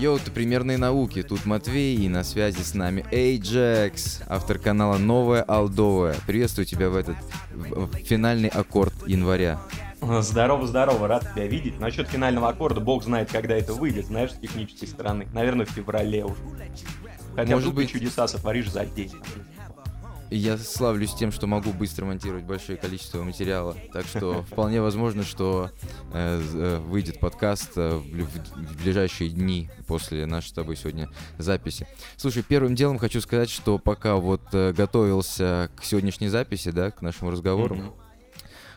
Йоу, ты примерные науки. Тут Матвей и на связи с нами Ajax, автор канала Новая Алдовая. Приветствую тебя в этот в- финальный аккорд января. Здорово, здорово, рад тебя видеть. Насчет финального аккорда, бог знает, когда это выйдет, знаешь, с технической стороны. Наверное, в феврале уже. Хотя Может быть- чудеса сотворишь за день. Я славлюсь тем, что могу быстро монтировать большое количество материала. Так что вполне возможно, что э, э, выйдет подкаст э, в, в ближайшие дни после нашей с тобой сегодня записи. Слушай, первым делом хочу сказать, что пока вот э, готовился к сегодняшней записи, да, к нашему разговору.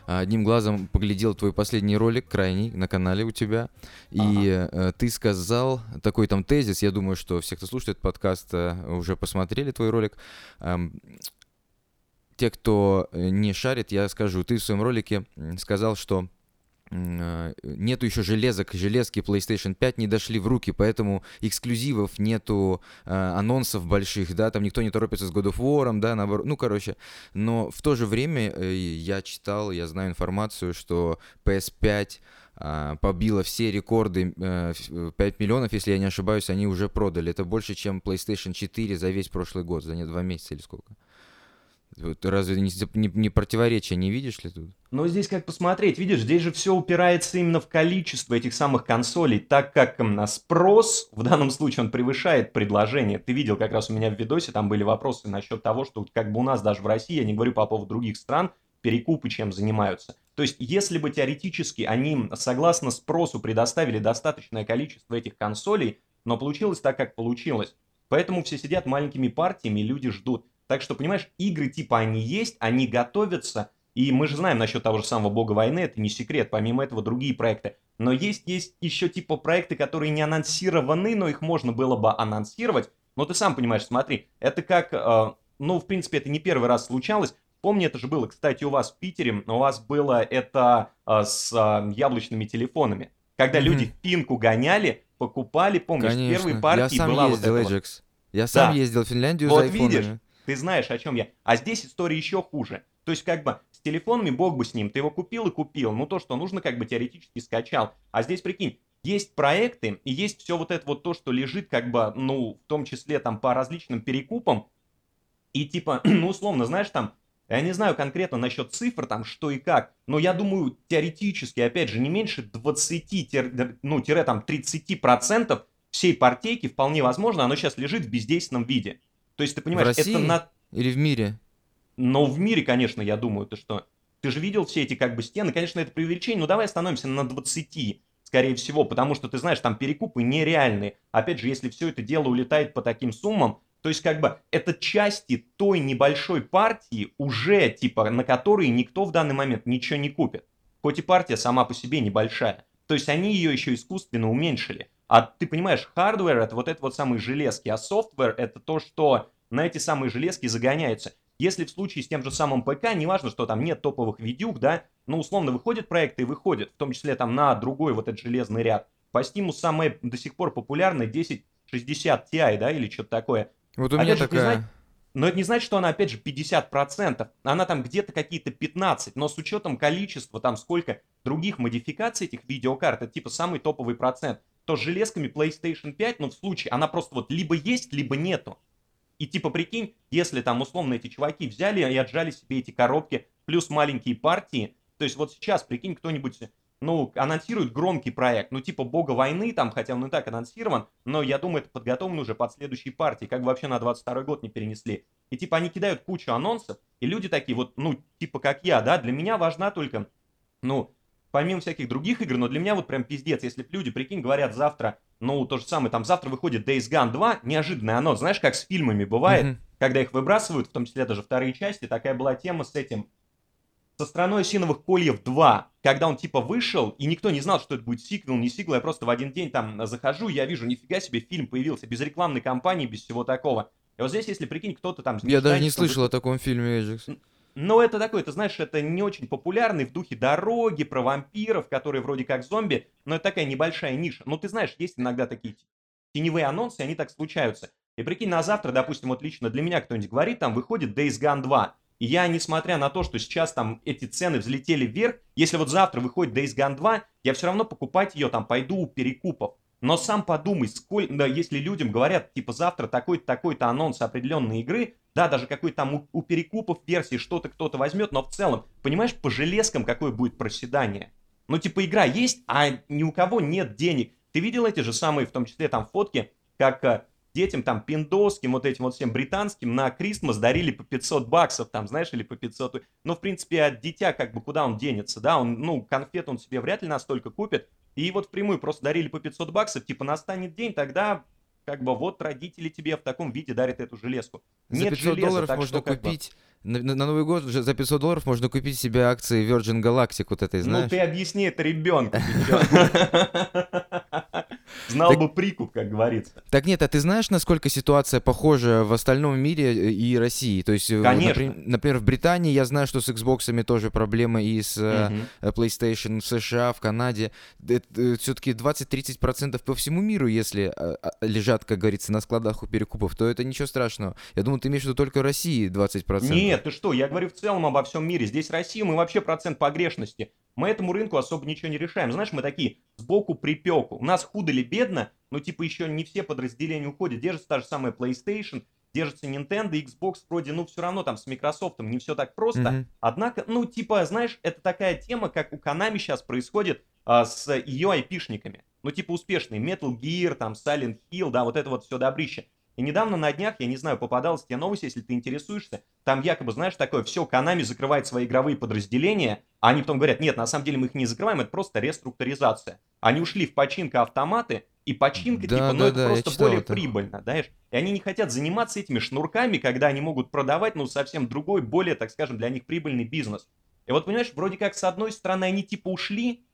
А, Одним глазом поглядел твой последний ролик, крайний, на канале у тебя. И э, ты сказал такой там тезис, я думаю, что все, кто слушает этот подкаст, э, уже посмотрели твой ролик. Те, кто э, не шарит, я скажу, ты в своем ролике сказал, что э, нету еще железок, железки PlayStation 5 не дошли в руки, поэтому эксклюзивов нету, э, анонсов больших, да, там никто не торопится с God of War, да, наоборот, ну, короче, но в то же время я читал, я знаю информацию, что PS5 а, побила все рекорды, э, ф- э, 5 миллионов, если я не ошибаюсь, они уже продали. Это больше, чем PlayStation 4 за весь прошлый год, за не два месяца или сколько. Разве не, не, не противоречия не видишь ли тут? Но здесь как посмотреть, видишь, здесь же все упирается именно в количество этих самых консолей, так как на спрос, в данном случае он превышает предложение. Ты видел как раз у меня в видосе, там были вопросы насчет того, что как бы у нас даже в России, я не говорю по поводу других стран, перекупы чем занимаются. То есть, если бы теоретически они, согласно спросу, предоставили достаточное количество этих консолей, но получилось так, как получилось. Поэтому все сидят маленькими партиями, люди ждут. Так что, понимаешь, игры типа они есть, они готовятся, и мы же знаем насчет того же самого Бога войны, это не секрет, помимо этого другие проекты. Но есть, есть еще типа проекты, которые не анонсированы, но их можно было бы анонсировать. Но ты сам понимаешь, смотри, это как, э, ну, в принципе, это не первый раз случалось. Помни, это же было, кстати, у вас в Питере, у вас было это э, с э, яблочными телефонами. Когда Мгм. люди в пинку гоняли, покупали, помнишь, в первой Конечно. партии я сам была ездил, вот эта. Я сам Да. ездил в Финляндию Вот за айфонами. видишь? Ты знаешь, о чем я. А здесь история еще хуже. То есть, как бы, с телефонами, бог бы с ним, ты его купил и купил. Ну, то, что нужно, как бы, теоретически скачал. А здесь, прикинь, есть проекты, и есть все вот это вот то, что лежит, как бы, ну, в том числе, там, по различным перекупам. И, типа, ну, условно, знаешь, там, я не знаю конкретно насчет цифр, там, что и как, но я думаю, теоретически, опять же, не меньше 20, тир- ну, тире, там, 30% всей партейки, вполне возможно, оно сейчас лежит в бездейственном виде. То есть, ты понимаешь, России? это на... Или в мире? Но в мире, конечно, я думаю, ты что? Ты же видел все эти как бы стены, конечно, это преувеличение, но давай остановимся на 20, скорее всего, потому что, ты знаешь, там перекупы нереальные. Опять же, если все это дело улетает по таким суммам, то есть как бы это части той небольшой партии уже, типа, на которые никто в данный момент ничего не купит. Хоть и партия сама по себе небольшая. То есть они ее еще искусственно уменьшили. А ты понимаешь, hardware это вот это вот самые железки, а software это то, что на эти самые железки загоняются. Если в случае с тем же самым ПК, неважно, что там нет топовых видюк, да, но условно выходят проекты и выходят, в том числе там на другой вот этот железный ряд. По Steam самое до сих пор популярное 1060 Ti, да, или что-то такое. Вот у Опять меня же, ты такая... Но это не значит, что она, опять же, 50%. Она там где-то какие-то 15%, но с учетом количества, там сколько других модификаций этих видеокарт, это типа самый топовый процент, то с железками PlayStation 5, ну в случае, она просто вот либо есть, либо нету. И типа прикинь, если там условно эти чуваки взяли и отжали себе эти коробки, плюс маленькие партии, то есть вот сейчас, прикинь, кто-нибудь, ну, анонсирует громкий проект, ну, типа Бога войны там, хотя он и так анонсирован, но я думаю, это подготовлено уже под следующие партии, как бы вообще на 22 год не перенесли. И типа они кидают кучу анонсов, и люди такие вот, ну, типа как я, да, для меня важна только, ну, помимо всяких других игр, но для меня вот прям пиздец, если люди, прикинь, говорят завтра, ну, то же самое, там завтра выходит Days Gone 2, неожиданный анонс, знаешь, как с фильмами бывает, Мгм. когда их выбрасывают, в том числе даже вторые части, такая была тема с этим, со страной осиновых кольев 2, когда он типа вышел, и никто не знал, что это будет сиквел, не сиквел, я просто в один день там захожу, я вижу, нифига себе, фильм появился, без рекламной кампании, без всего такого. И вот здесь, если прикинь, кто-то там... Я даже не слышал о таком фильме, Ajax. Но это такой, ты знаешь, это не очень популярный в духе дороги, про вампиров, которые вроде как зомби, но это такая небольшая ниша. Ну, ты знаешь, есть иногда такие теневые анонсы, они так случаются. И прикинь, на завтра, допустим, вот лично для меня кто-нибудь говорит, там выходит Days Gone 2. И я, несмотря на то, что сейчас там эти цены взлетели вверх, если вот завтра выходит Days Gone 2, я все равно покупать ее там пойду у перекупов. Но сам подумай, сколько, да, если людям говорят, типа, завтра такой-то, такой-то анонс определенной игры, да, даже какой-то там у, у перекупов версии что-то кто-то возьмет, но в целом, понимаешь, по железкам какое будет проседание? Ну, типа, игра есть, а ни у кого нет денег. Ты видел эти же самые, в том числе, там, фотки, как э, детям там пиндосским, вот этим вот всем британским на Крисмас дарили по 500 баксов, там, знаешь, или по 500. Ну, в принципе, от дитя как бы куда он денется, да, он, ну, конфет он себе вряд ли настолько купит, и вот впрямую просто дарили по 500 баксов, типа настанет день, тогда как бы вот родители тебе в таком виде дарят эту железку. За Нет 500 железа, долларов можно что, купить на, на Новый год уже за 500 долларов можно купить себе акции Virgin Galactic вот этой, ну, знаешь? Ну ты объясни это ребенку. Знал так, бы прикуп, как говорится. Так нет, а ты знаешь, насколько ситуация похожа в остальном мире э, и России? То есть, э, Конечно. Например, например, в Британии я знаю, что с Xbox тоже проблемы, и с угу. PlayStation в США, в Канаде. Все-таки 20-30% по всему миру, если а, лежат, как говорится, на складах у перекупов, то это ничего страшного. Я думаю, ты имеешь в виду только России 20%. Нет, ты что, я говорю в целом обо всем мире. Здесь Россия, мы вообще процент погрешности мы этому рынку особо ничего не решаем. Знаешь, мы такие сбоку припеку. У нас худо ли бедно, но типа еще не все подразделения уходят. Держится та же самая PlayStation, держится Nintendo, Xbox вроде, ну, все равно там с Microsoft не все так просто. Mm-hmm. Однако, ну, типа, знаешь, это такая тема, как у Konami сейчас происходит а, с ее айпишниками. Ну, типа, успешные Metal Gear, там, Silent Hill, да, вот это вот все добрище. И недавно на днях, я не знаю, попадалась тебе новость, если ты интересуешься, там якобы, знаешь, такое, все, Konami закрывает свои игровые подразделения, а они потом говорят, нет, на самом деле мы их не закрываем, это просто реструктуризация. Они ушли в починка автоматы, и починка, да, типа, ну да, это да, просто более это. прибыльно, знаешь. И они не хотят заниматься этими шнурками, когда они могут продавать, ну, совсем другой, более, так скажем, для них прибыльный бизнес. И вот, понимаешь, вроде как, с одной стороны, они типа ушли,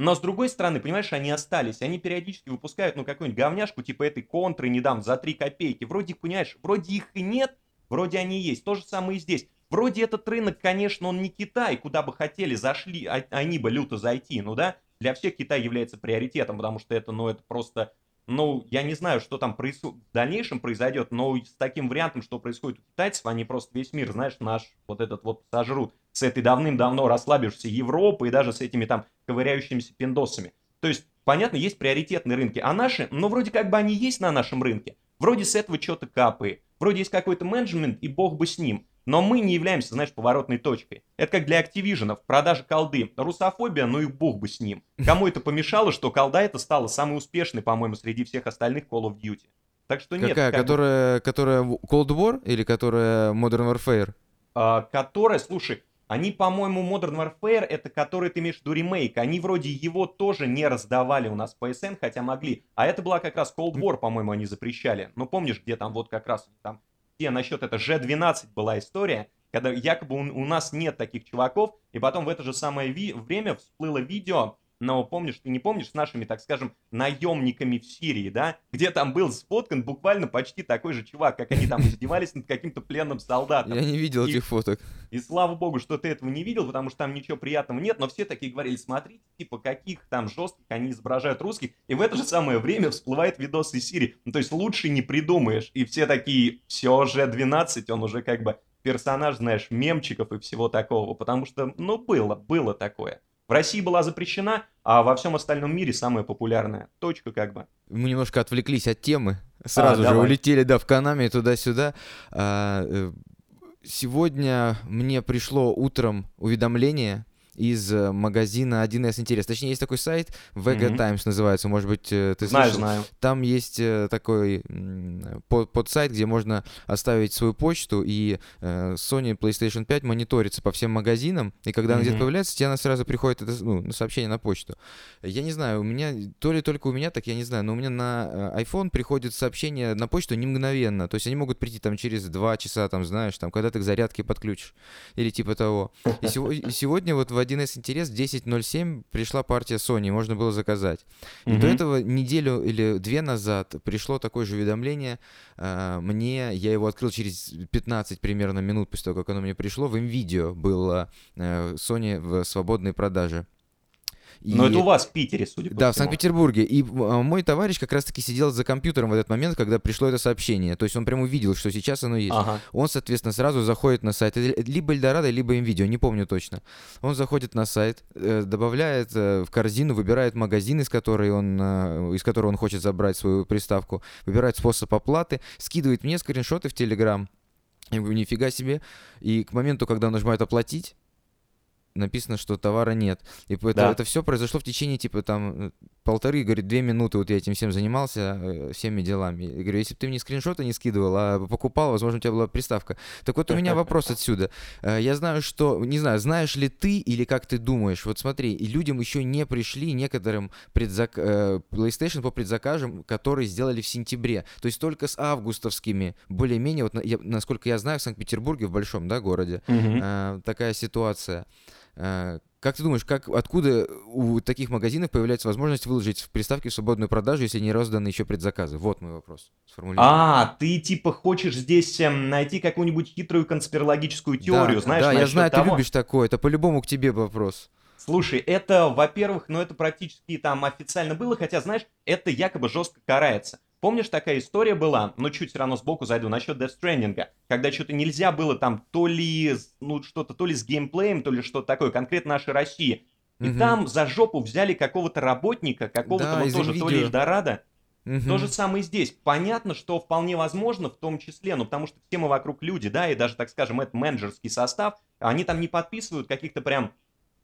но с другой стороны, понимаешь, они остались. Они периодически выпускают, ну, какую-нибудь говняшку, типа этой контры недавно за 3 копейки. Вроде, понимаешь, вроде их и нет, вроде они есть. То же самое и здесь. Вроде этот рынок, конечно, он не Китай, куда бы хотели, зашли, а, они бы люто зайти, ну да. Для всех Китай является приоритетом, потому что это, ну, это просто ну, я не знаю, что там происход... в дальнейшем произойдет, но с таким вариантом, что происходит у китайцев, они просто весь мир, знаешь, наш вот этот вот сожрут с этой давным-давно расслабившейся Европы и даже с этими там ковыряющимися пиндосами. То есть, понятно, есть приоритетные рынки, а наши, ну, вроде как бы они есть на нашем рынке, вроде с этого что-то капает, вроде есть какой-то менеджмент, и бог бы с ним. Но мы не являемся, знаешь, поворотной точкой. Это как для Activision, продажа колды. Русофобия, ну и бог бы с ним. Кому это помешало, что колда это стала самой успешной, по-моему, среди всех остальных Call of Duty. Так что нет. Какая? Как которая, бы... которая Cold War или которая Modern Warfare? А, которая, слушай, они, по-моему, Modern Warfare, это который ты имеешь в виду ремейк, они вроде его тоже не раздавали у нас по PSN, хотя могли. А это была как раз Cold War, по-моему, они запрещали. Ну, помнишь, где там вот как раз там где насчет это G12 была история, когда якобы у, у нас нет таких чуваков, и потом в это же самое ви- время всплыло видео но помнишь, ты не помнишь с нашими, так скажем, наемниками в Сирии, да, где там был сфоткан буквально почти такой же чувак, как они там издевались над каким-то пленным солдатом. Я не видел и, этих фоток. И слава богу, что ты этого не видел, потому что там ничего приятного нет, но все такие говорили, смотрите, типа, каких там жестких они изображают русских, и в это же самое время всплывает видос из Сирии. Ну, то есть лучше не придумаешь. И все такие, все же 12, он уже как бы персонаж, знаешь, мемчиков и всего такого, потому что, ну, было, было такое. В России была запрещена, а во всем остальном мире самая популярная. Точка как бы. Мы немножко отвлеклись от темы. Сразу а, же давай. улетели, да, в Канаме туда-сюда. А, э, сегодня мне пришло утром уведомление из э, магазина 1С Интерес. Точнее, есть такой сайт, Vega mm-hmm. Times называется, может быть, э, ты знаю, Знаю, Там есть э, такой под, под сайт, где можно оставить свою почту, и Sony PlayStation 5 мониторится по всем магазинам, и когда mm-hmm. она где-то появляется, тебе она сразу приходит это, ну, сообщение на почту. Я не знаю, у меня, то ли только у меня, так я не знаю, но у меня на iPhone приходит сообщение на почту не мгновенно, то есть они могут прийти там через 2 часа, там, знаешь, там, когда ты к зарядке подключишь, или типа того. И, сего- и сегодня вот в 1С интерес 10.07 пришла партия Sony, можно было заказать. И до этого неделю или две назад пришло такое же уведомление э, мне, я его открыл через 15 примерно минут после того, как оно мне пришло, в NVIDIA было э, Sony в свободной продаже. И... Но это у вас в Питере, судя по Да, всему. в Санкт-Петербурге. И а, мой товарищ как раз-таки сидел за компьютером в этот момент, когда пришло это сообщение. То есть он прямо увидел, что сейчас оно есть. Ага. Он, соответственно, сразу заходит на сайт, либо Эльдорадо, либо МВидео, не помню точно. Он заходит на сайт, э, добавляет э, в корзину, выбирает магазин, из, которой он, э, из которого он хочет забрать свою приставку, выбирает способ оплаты, скидывает мне скриншоты в Телеграм. Я говорю, нифига себе. И к моменту, когда он нажимает оплатить, написано, что товара нет. И это, Да. это все произошло в течение, типа, там, э, полторы, говорит, две минуты вот я этим всем занимался, э, всеми делами. Я говорю, если бы ты мне скриншоты не скидывал, а покупал, возможно, у тебя была приставка. Так вот у меня вопрос отсюда. Э, Я знаю, что, не знаю, знаешь ли ты или как ты думаешь, вот смотри, и людям еще не пришли некоторым предзак... PlayStation по предзаказам, которые сделали в сентябре. То есть только с августовскими, более-менее, вот я- насколько я знаю, в Санкт-Петербурге, в большом, да, городе, э, такая ситуация. Э, Как ты думаешь, как, откуда у таких магазинов появляется возможность выложить в приставке в свободную продажу, если не розданы еще предзаказы? Вот мой вопрос. сформулирован. А, ты типа хочешь здесь эм, найти какую-нибудь хитрую конспирологическую теорию, да, знаешь, да, я знаю, того? ты любишь такое. Это по-любому к тебе вопрос. Слушай, это, во-первых, ну это практически там официально было, хотя, знаешь, это якобы жестко карается. Помнишь, такая история была, но чуть все равно сбоку зайду, насчет Death Stranding, когда что-то нельзя было там то ли, ну что-то, то ли с геймплеем, то ли что-то такое, конкретно нашей России. И Мгм. там за жопу взяли какого-то работника, какого-то Да, вот тоже, то ли. Эльдорадо. Мгм. То же самое и здесь. Понятно, что вполне возможно, в том числе, ну, потому что все мы вокруг люди, да, и даже, так скажем, это менеджерский состав, они там не подписывают каких-то прям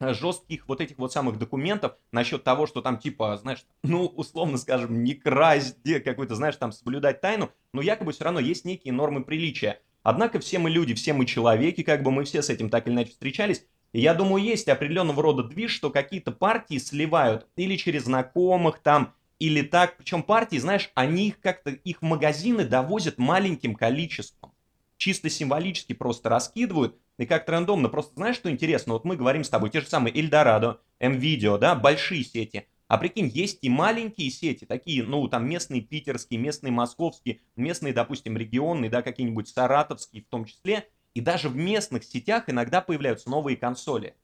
жестких вот этих вот самых документов насчет того, что там типа, знаешь, ну, условно скажем, не красть, какой-то, знаешь, там соблюдать тайну, но якобы все равно есть некие нормы приличия. Однако все мы люди, все мы человеки, как бы мы все с этим так или иначе встречались, и я думаю, есть определенного рода движ, что какие-то партии сливают или через знакомых там, или так. Причем партии, знаешь, они их как-то, их магазины довозят маленьким количеством. Чисто символически просто раскидывают. И как-то рандомно. Просто знаешь, что интересно? Вот мы говорим с тобой, те же самые Эльдорадо, МВидео, да, большие сети. А прикинь, есть и маленькие сети, такие, ну, там местные питерские, местные московские, местные, допустим, регионные, да, какие-нибудь саратовские в том числе. И даже в местных сетях иногда появляются новые консоли.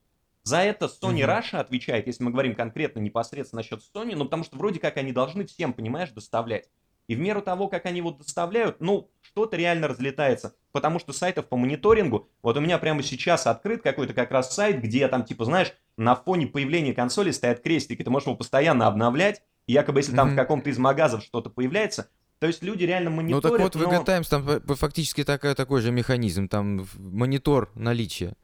За это Sony. Russia отвечает, если мы говорим конкретно непосредственно насчет Sony, ну потому что вроде как они должны всем, понимаешь, доставлять. И в меру того, как они вот доставляют, ну, что-то реально разлетается. Потому что сайтов по мониторингу, вот у меня прямо сейчас открыт какой-то как раз сайт, где там, типа, знаешь, на фоне появления консоли стоят крестики, ты можешь его постоянно обновлять, и якобы если там в Мгм. каком-то из магазов что-то появляется, то есть люди реально Ну мониторят, так вот, в но- VG Times там п- фактически такая, такой же механизм. Там в- монитор наличия.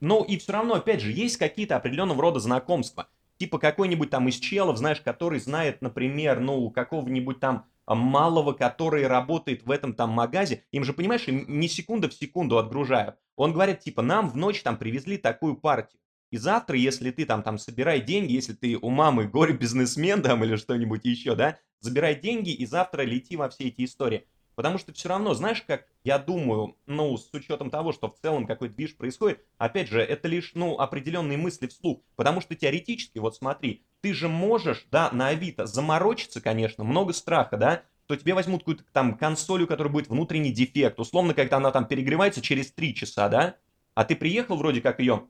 Ну и все равно, опять же, есть какие-то определенного рода знакомства. Типа какой-нибудь там из челов, знаешь, который знает, например, ну, какого-нибудь там малого, который работает в этом там магазе. Им же, понимаешь, им не секунда в секунду отгружают. Он говорит, типа, нам в ночь там привезли такую партию. И завтра, если ты там, там собирай деньги, если ты у мамы горе-бизнесмен там или что-нибудь еще, да, забирай деньги и завтра лети во все эти истории. Потому что все равно, знаешь, как я думаю, ну, с учетом того, что в целом какой-то движ происходит, опять же, это лишь, ну, определенные мысли вслух. Потому что теоретически, вот смотри, ты же можешь, да, на Авито заморочиться, конечно, много страха, да, что тебе возьмут какую-то там консоль, у которой будет внутренний дефект, условно, когда она там перегревается через 3 часа, да, а ты приехал вроде как ее,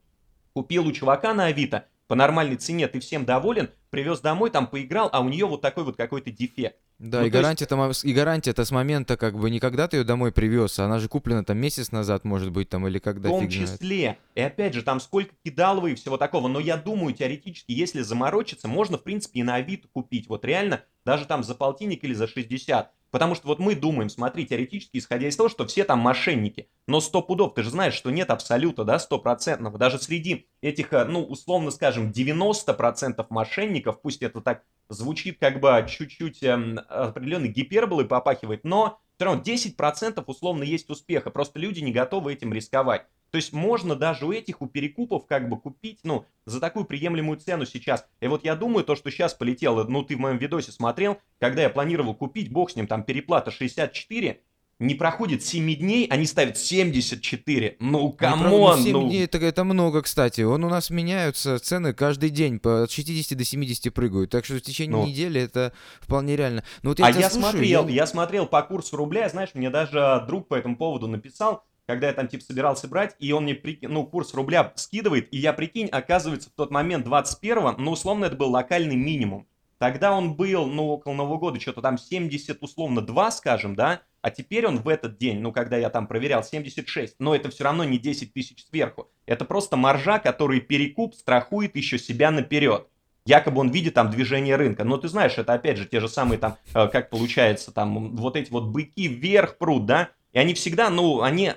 купил у чувака на Авито по нормальной цене, ты всем доволен, привез домой, там поиграл, а у нее вот такой вот какой-то дефект. Да, Ну, и то есть- гарантия там, и гарантия-то с момента, как бы, не когда ты ее домой привез, а она же куплена там месяц назад, может быть, там, или когда В том числе. И опять же, там сколько кидалово и всего такого. Но я думаю, теоретически, если заморочиться, можно, в принципе, и на Авито купить. Вот реально, даже там за полтинник или за 60. Потому что вот мы думаем, смотри, теоретически, исходя из того, что все там мошенники. Но сто пудов, ты же знаешь, что нет абсолюта, да, стопроцентного. Даже среди этих, э, ну, условно скажем, 90% мошенников, пусть это так звучит как бы чуть-чуть эм, определенной гиперболы попахивает, но все равно 10% условно есть успеха. Просто люди не готовы этим рисковать. То есть можно даже у этих, у перекупов как бы купить, ну, за такую приемлемую цену сейчас. И вот я думаю, то, что сейчас полетело, ну, ты в моем видосе смотрел, когда я планировал купить, бог с ним, там, переплата 64, не проходит 7 дней, они ставят 74. Ну, Ну, come on, семь ну. дней это, это много, кстати. Он у нас меняются цены каждый день, по от 60 до 70 прыгают. Так что в течение Ну. недели это вполне реально. Ну, вот а тебя я слушаю, смотрел, я- я смотрел по курсу рубля, знаешь, мне даже друг по этому поводу написал, когда я там типа собирался брать, и он мне, прикинь, ну, курс рубля скидывает, и я, прикинь, оказывается, в тот момент 21 ну, условно, это был локальный минимум. Тогда он был, ну, около Нового года, что-то там 70, условно, 2, скажем, да, а теперь он в этот день, ну, когда я там проверял, 76, но это все равно не 10 тысяч сверху. Это просто маржа, который перекуп страхует еще себя наперед. Якобы он видит там движение рынка. Но ты знаешь, это опять же те же самые там, э, как получается, там вот эти вот быки вверх прут, да, и они всегда, ну, они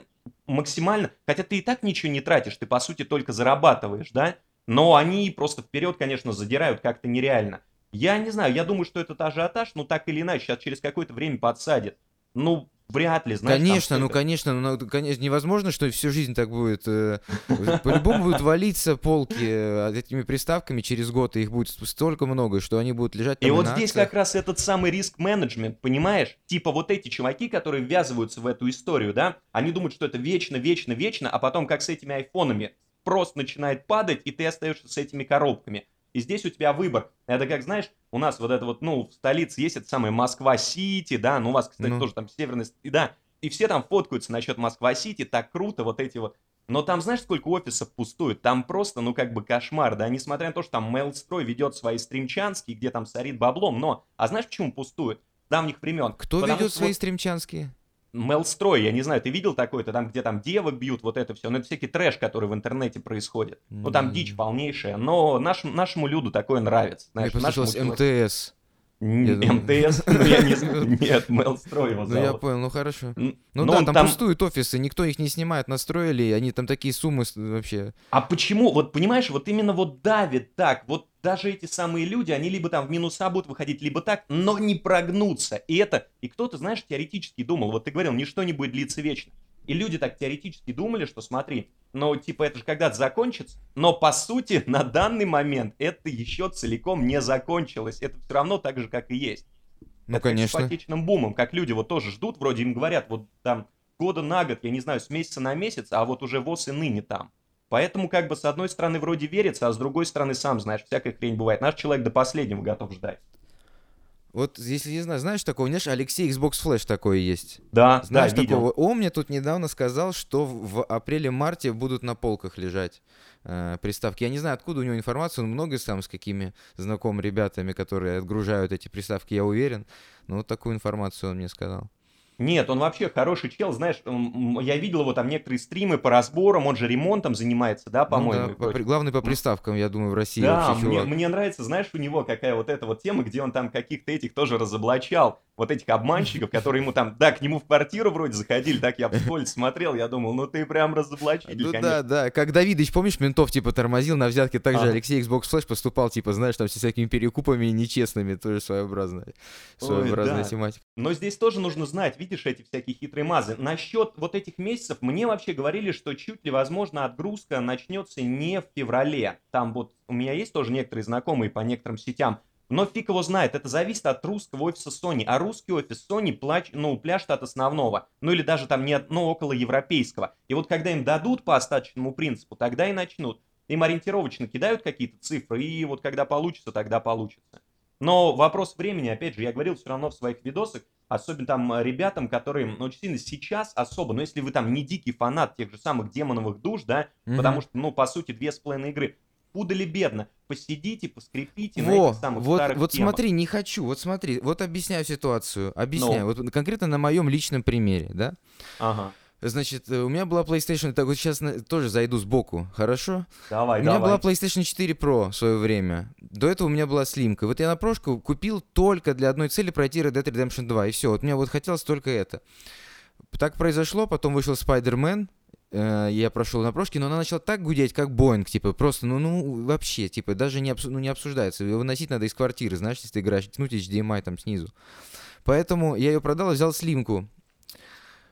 максимально, хотя ты и так ничего не тратишь, ты по сути только зарабатываешь, да, но они просто вперед, конечно, задирают как-то нереально. Я не знаю, я думаю, что этот ажиотаж, ну так или иначе, сейчас через какое-то время подсадит. Ну, вряд ли, знаешь. Конечно, ну конечно, ну конечно, невозможно, что всю жизнь так будет. Э, по-любому будут валиться полки э, этими приставками через год, и их будет столько много, что они будут лежать И вот здесь как раз этот самый риск-менеджмент, понимаешь? Типа вот эти чуваки, которые ввязываются в эту историю, да, они думают, что это вечно, вечно, вечно, а потом как с этими айфонами просто начинает падать, и ты остаешься с этими коробками. И здесь у тебя выбор. Это как, знаешь, у нас вот это вот, ну, в столице есть это самое Москва-Сити, да, ну, у вас, кстати, ну. тоже там северный, да, и все там фоткаются насчет Москва-Сити, так круто, вот эти вот. Но там, знаешь, сколько офисов пустует? Там просто, ну, как бы кошмар, да, несмотря на то, что там Мейлстрой ведет свои стримчанские, где там сорит баблом, но, а знаешь, почему пустует? Давних времен. Кто Потому ведет свои вот... стримчанские? Мелстрой, я не знаю, ты видел такой-то, там, где там девок бьют, вот это все, ну, это всякий трэш, который в интернете происходит. Ну, там дичь полнейшая, но наш, нашему люду такое нравится. Знаешь, Мне послышалось МТС. МТС? Ну. Нет, Мелстрой его Ну, я понял, ну, хорошо. Ну, да, там пустуют офисы, никто их не снимает, настроили, они там такие суммы вообще. А почему? Вот, понимаешь, вот именно вот давит так, вот даже эти самые люди, они либо там в минуса будут выходить, либо так, но не прогнуться. И это, и кто-то, знаешь, теоретически думал, вот ты говорил, ничто не будет длиться вечно. И люди так теоретически думали, что смотри, ну, типа, это же когда-то закончится, но по сути, на данный момент это еще целиком не закончилось. Это все равно так же, как и есть. Ну, это конечно. Как с ипотечным бумом, как люди вот тоже ждут, вроде им говорят, вот там года на год, я не знаю, с месяца на месяц, а вот уже ВОЗ и ныне там. Поэтому как бы с одной стороны вроде верится, а с другой стороны сам знаешь, всякая хрень бывает. Наш человек до последнего готов ждать. Вот, если не знаю, знаешь такого, знаешь, Алексей Xbox Flash такой есть. Да, знаешь да, такого. Он мне тут недавно сказал, что в апреле-марте будут на полках лежать э, приставки. Я не знаю, откуда у него информация, он много сам с какими знакомыми ребятами, которые отгружают эти приставки, я уверен. Но вот такую информацию он мне сказал. Нет, он вообще хороший чел, знаешь, я видел его там некоторые стримы по разборам, он же ремонтом занимается, да, по-моему. Ну, да, по, главный по приставкам, я думаю, в России да, мне, мне нравится, знаешь, у него какая вот эта вот тема, где он там каких-то этих тоже разоблачал, вот этих обманщиков, которые ему там, да, к нему в квартиру вроде заходили, так я в поле смотрел, я думал, ну ты прям разоблачитель, Ну да, да, как Давидыч, помнишь, ментов типа тормозил на взятке, также Алексей Xbox Flash поступал, типа, знаешь, там с всякими перекупами нечестными, тоже своеобразная, своеобразная тематика. Но здесь тоже нужно знать, видишь, эти всякие хитрые мазы. Насчет вот этих месяцев, мне вообще говорили, что чуть ли, возможно, отгрузка начнется не в феврале. Там вот у меня есть тоже некоторые знакомые по некоторым сетям, но фиг его знает, это зависит от русского офиса Sony. А русский офис Sony плач, ну, пляшет от основного. Ну или даже там не от, ну, около европейского. И вот когда им дадут по остаточному принципу, тогда и начнут. Им ориентировочно кидают какие-то цифры, и вот когда получится, тогда получится. Но вопрос времени, опять же, я говорил все равно в своих видосах, особенно там э, ребятам, которые ну, очень сильно сейчас особо, но если вы там не дикий фанат тех же самых демоновых душ, да, mm-hmm. потому что, ну, по сути, две с половиной игры, худо ли бедно, посидите, поскрипите Во, на этих самых вот, старых Вот темах. смотри, не хочу, вот смотри, вот объясняю ситуацию, объясняю, ну. вот конкретно на моем личном примере, да? Ага. Значит, э, у меня была PlayStation, так вот сейчас тоже зайду сбоку, хорошо? Давай, У меня была PlayStation 4 Pro в свое время. До этого у меня была слимка. Вот я на прошку купил только для одной цели пройти Red Dead Redemption 2, и все. Вот мне вот хотелось только это. Так произошло, потом вышел Spider-Man, я прошел на прошке, но она начала так гудеть, как Боинг, типа, просто, ну, ну, вообще, типа, даже не, обсу- ну, не обсуждается. Ее выносить надо из квартиры, знаешь, если ты играешь, тянуть HDMI там снизу. Поэтому я ее продал и взял слимку.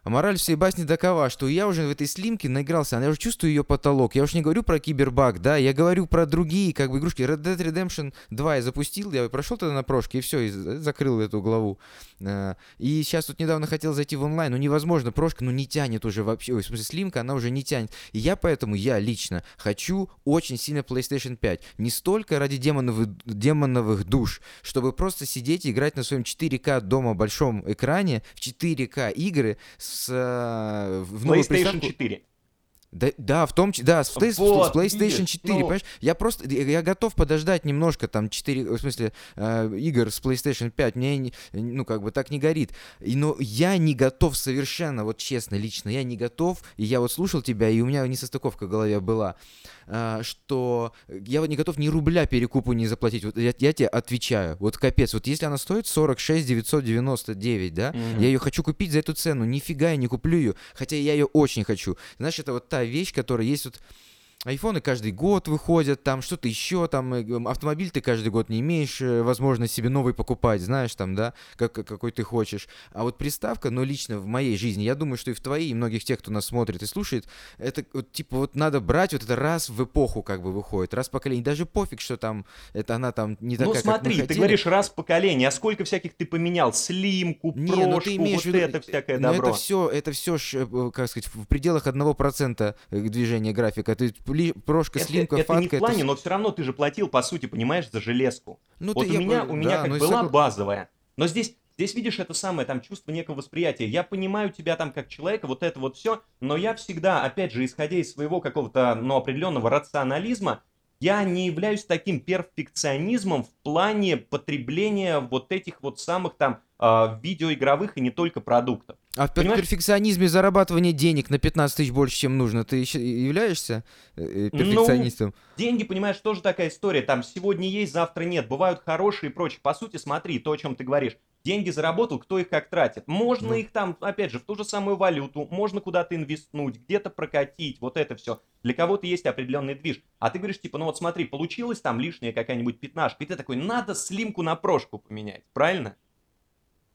А мораль всей басни такова, что я уже в этой слимке наигрался, я уже чувствую ее потолок. Я уж не говорю про кибербаг, да, я говорю про другие как бы игрушки. Red Dead Redemption 2 я запустил, я прошел тогда на прошке и все, и закрыл эту главу. Э, и сейчас тут недавно хотел зайти в онлайн, но невозможно, прошка, ну не тянет уже вообще, ой, в смысле слимка, она уже не тянет. И я поэтому, я лично хочу очень сильно PlayStation 5. Не столько ради демоновых, демоновых душ, чтобы просто сидеть и играть на своем 4К дома большом экране в 4К игры с с, э, в новую PlayStation приставку... 4. Да, да, в том числе, да, с, вот, с PlayStation 4, ну... понимаешь? Я просто, я готов подождать немножко, там, 4, в смысле, э, игр с PlayStation 5, мне, ну, как бы так не горит. И, но я не готов совершенно, вот честно, лично, я не готов, и я вот слушал тебя, и у меня несостыковка в голове была. А, что я вот не готов ни рубля перекупу не заплатить. Вот я, я тебе отвечаю. Вот капец. Вот если она стоит 46 999, да, mm-hmm. я ее хочу купить за эту цену. Нифига я не куплю ее. Хотя я ее очень хочу. Знаешь, это вот та вещь, которая есть вот Айфоны каждый год выходят, там что-то еще, там э, автомобиль ты каждый год не имеешь э, возможность себе новый покупать, знаешь, там, да, как, какой ты хочешь. А вот приставка, но лично в моей жизни, я думаю, что и в твоей, и многих тех, кто нас смотрит и слушает, это вот типа вот надо брать вот это раз в эпоху как бы выходит, раз в поколение. Даже пофиг, что там, это она там не ну, такая, Ну смотри, ты говоришь раз в поколение, а сколько всяких ты поменял? Слимку, не, прошку, ну, ты имеешь вот виду, это всякое но добро. это все, это все, э, как сказать, в пределах одного процента движения графика. Ты прошка, слимка, это, фатка. Это не в плане, это... но все равно ты же платил, по сути, понимаешь, за железку. Ну, вот у меня, у меня да, как была согла... базовая. Но здесь, здесь, видишь, это самое, там, чувство некого восприятия. Я понимаю тебя там как человека, вот это вот все, но я всегда, опять же, исходя из своего какого-то, ну, определенного рационализма, я не являюсь таким перфекционизмом в плане потребления вот этих вот самых там э, видеоигровых и не только продуктов. А в Понимаешь? перфекционизме зарабатывания денег на 15 тысяч больше, чем нужно, ты являешься э, э, перфекционистом? Ну, деньги, понимаешь, тоже такая история. Там сегодня есть, завтра нет. Бывают хорошие и прочее. По сути, смотри, то, о чем ты говоришь. Деньги заработал, кто их как тратит. Можно ну. их там, опять же, в ту же самую валюту, можно куда-то инвестнуть, где-то прокатить, вот это все. Для кого-то есть определенный движ. А ты говоришь, типа, ну вот смотри, получилась там лишняя какая-нибудь пятнашка, и ты такой, надо слимку на прошку поменять, правильно?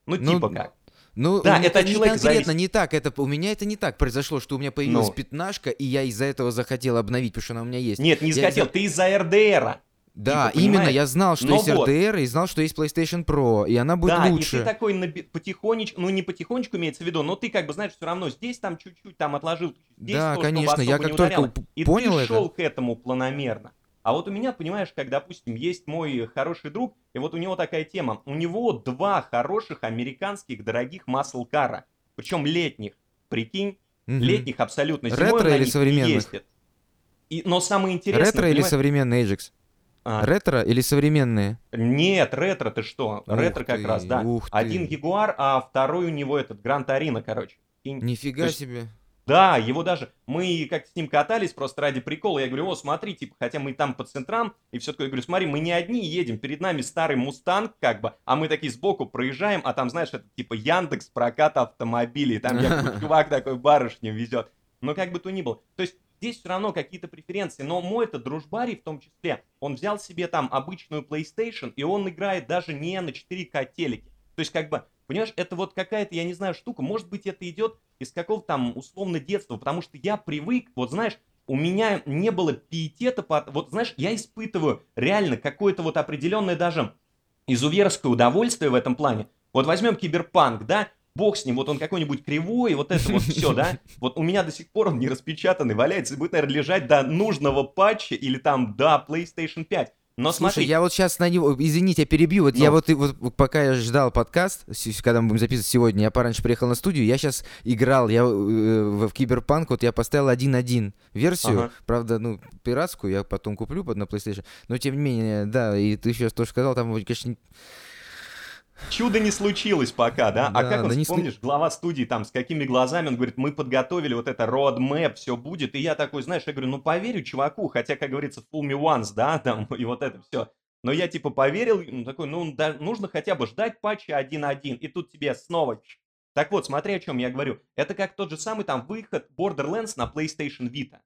Ну, ну типа как. Ну, да, это, это не конкретно зависит... не так. Это у меня это не так произошло, что у меня появилась ну. пятнашка, и я из-за этого захотел обновить, потому что она у меня есть. Нет, не захотел, из ты из-за РДРа. Да, типа, именно, я знал, что Но есть вот. RDR, и знал, что есть PlayStation Pro, и она будет да, лучше. Да, и ты такой на, потихонечку, ну не потихонечку имеется в виду, но ты как бы знаешь, все равно здесь там чуть-чуть там отложил, здесь да, то, конечно, я как только и понял ты это. шел к этому планомерно. А вот у меня, понимаешь, как, допустим, есть мой хороший друг, и вот у него такая тема. У него два хороших американских дорогих маслкара, причем летних. Прикинь, угу. летних абсолютно. Зимой Ретро или современных? И, но самое интересное... Ретро или современный Ajax? А. Ретро или современные? Нет, ретро ты что? Ух ретро как раз, да. Ух Один Ягуар, а второй у него этот Гранд Арина, короче. И... Нифига есть, себе. Да, его даже, мы как с ним катались просто ради прикола, я говорю, о, смотри, типа, хотя мы там по центрам, и все такое, я говорю, смотри, мы не одни едем, перед нами старый Мустанг, как бы, а мы такие сбоку проезжаем, а там, знаешь, это типа Яндекс прокат автомобилей, там я чувак такой барышню везет. Но как бы то ни было. То есть здесь все равно какие-то преференции. Но мой это дружбарий в том числе, он взял себе там обычную PlayStation, и он играет даже не на 4К телеке. То есть как бы, понимаешь, это вот какая-то, я не знаю, штука, может быть это идет из какого-то там условно детства, потому что я привык, вот знаешь, у меня не было пиетета, по... вот знаешь, я испытываю реально какое-то вот определенное даже изуверское удовольствие в этом плане. Вот возьмем киберпанк, да, бог с ним, вот он какой-нибудь кривой, вот это вот все, да, вот у меня до сих пор он не распечатанный, валяется и будет, наверное, лежать до нужного патча или там до PlayStation 5. Но Слушай, смотри. я вот сейчас на него, извините, я перебью. Вот ну. я вот, вот пока я ждал подкаст, когда мы будем записывать сегодня, я пораньше приехал на студию, я сейчас играл, я э, в, Киберпанк, вот я поставил 1.1 версию, ага. правда, ну, пиратскую, я потом куплю под на PlayStation, но тем не менее, да, и ты сейчас тоже сказал, там, конечно, Чудо не случилось пока, да? да а как он, да вспомнишь, не... глава студии там, с какими глазами, он говорит, мы подготовили вот это roadmap, все будет. И я такой, знаешь, я говорю, ну поверю чуваку, хотя, как говорится, fool me once, да, там, и вот это все. Но я типа поверил, ну такой, ну да, нужно хотя бы ждать патча 1.1, и тут тебе снова... Так вот, смотри, о чем я говорю. Это как тот же самый там выход Borderlands на PlayStation Vita.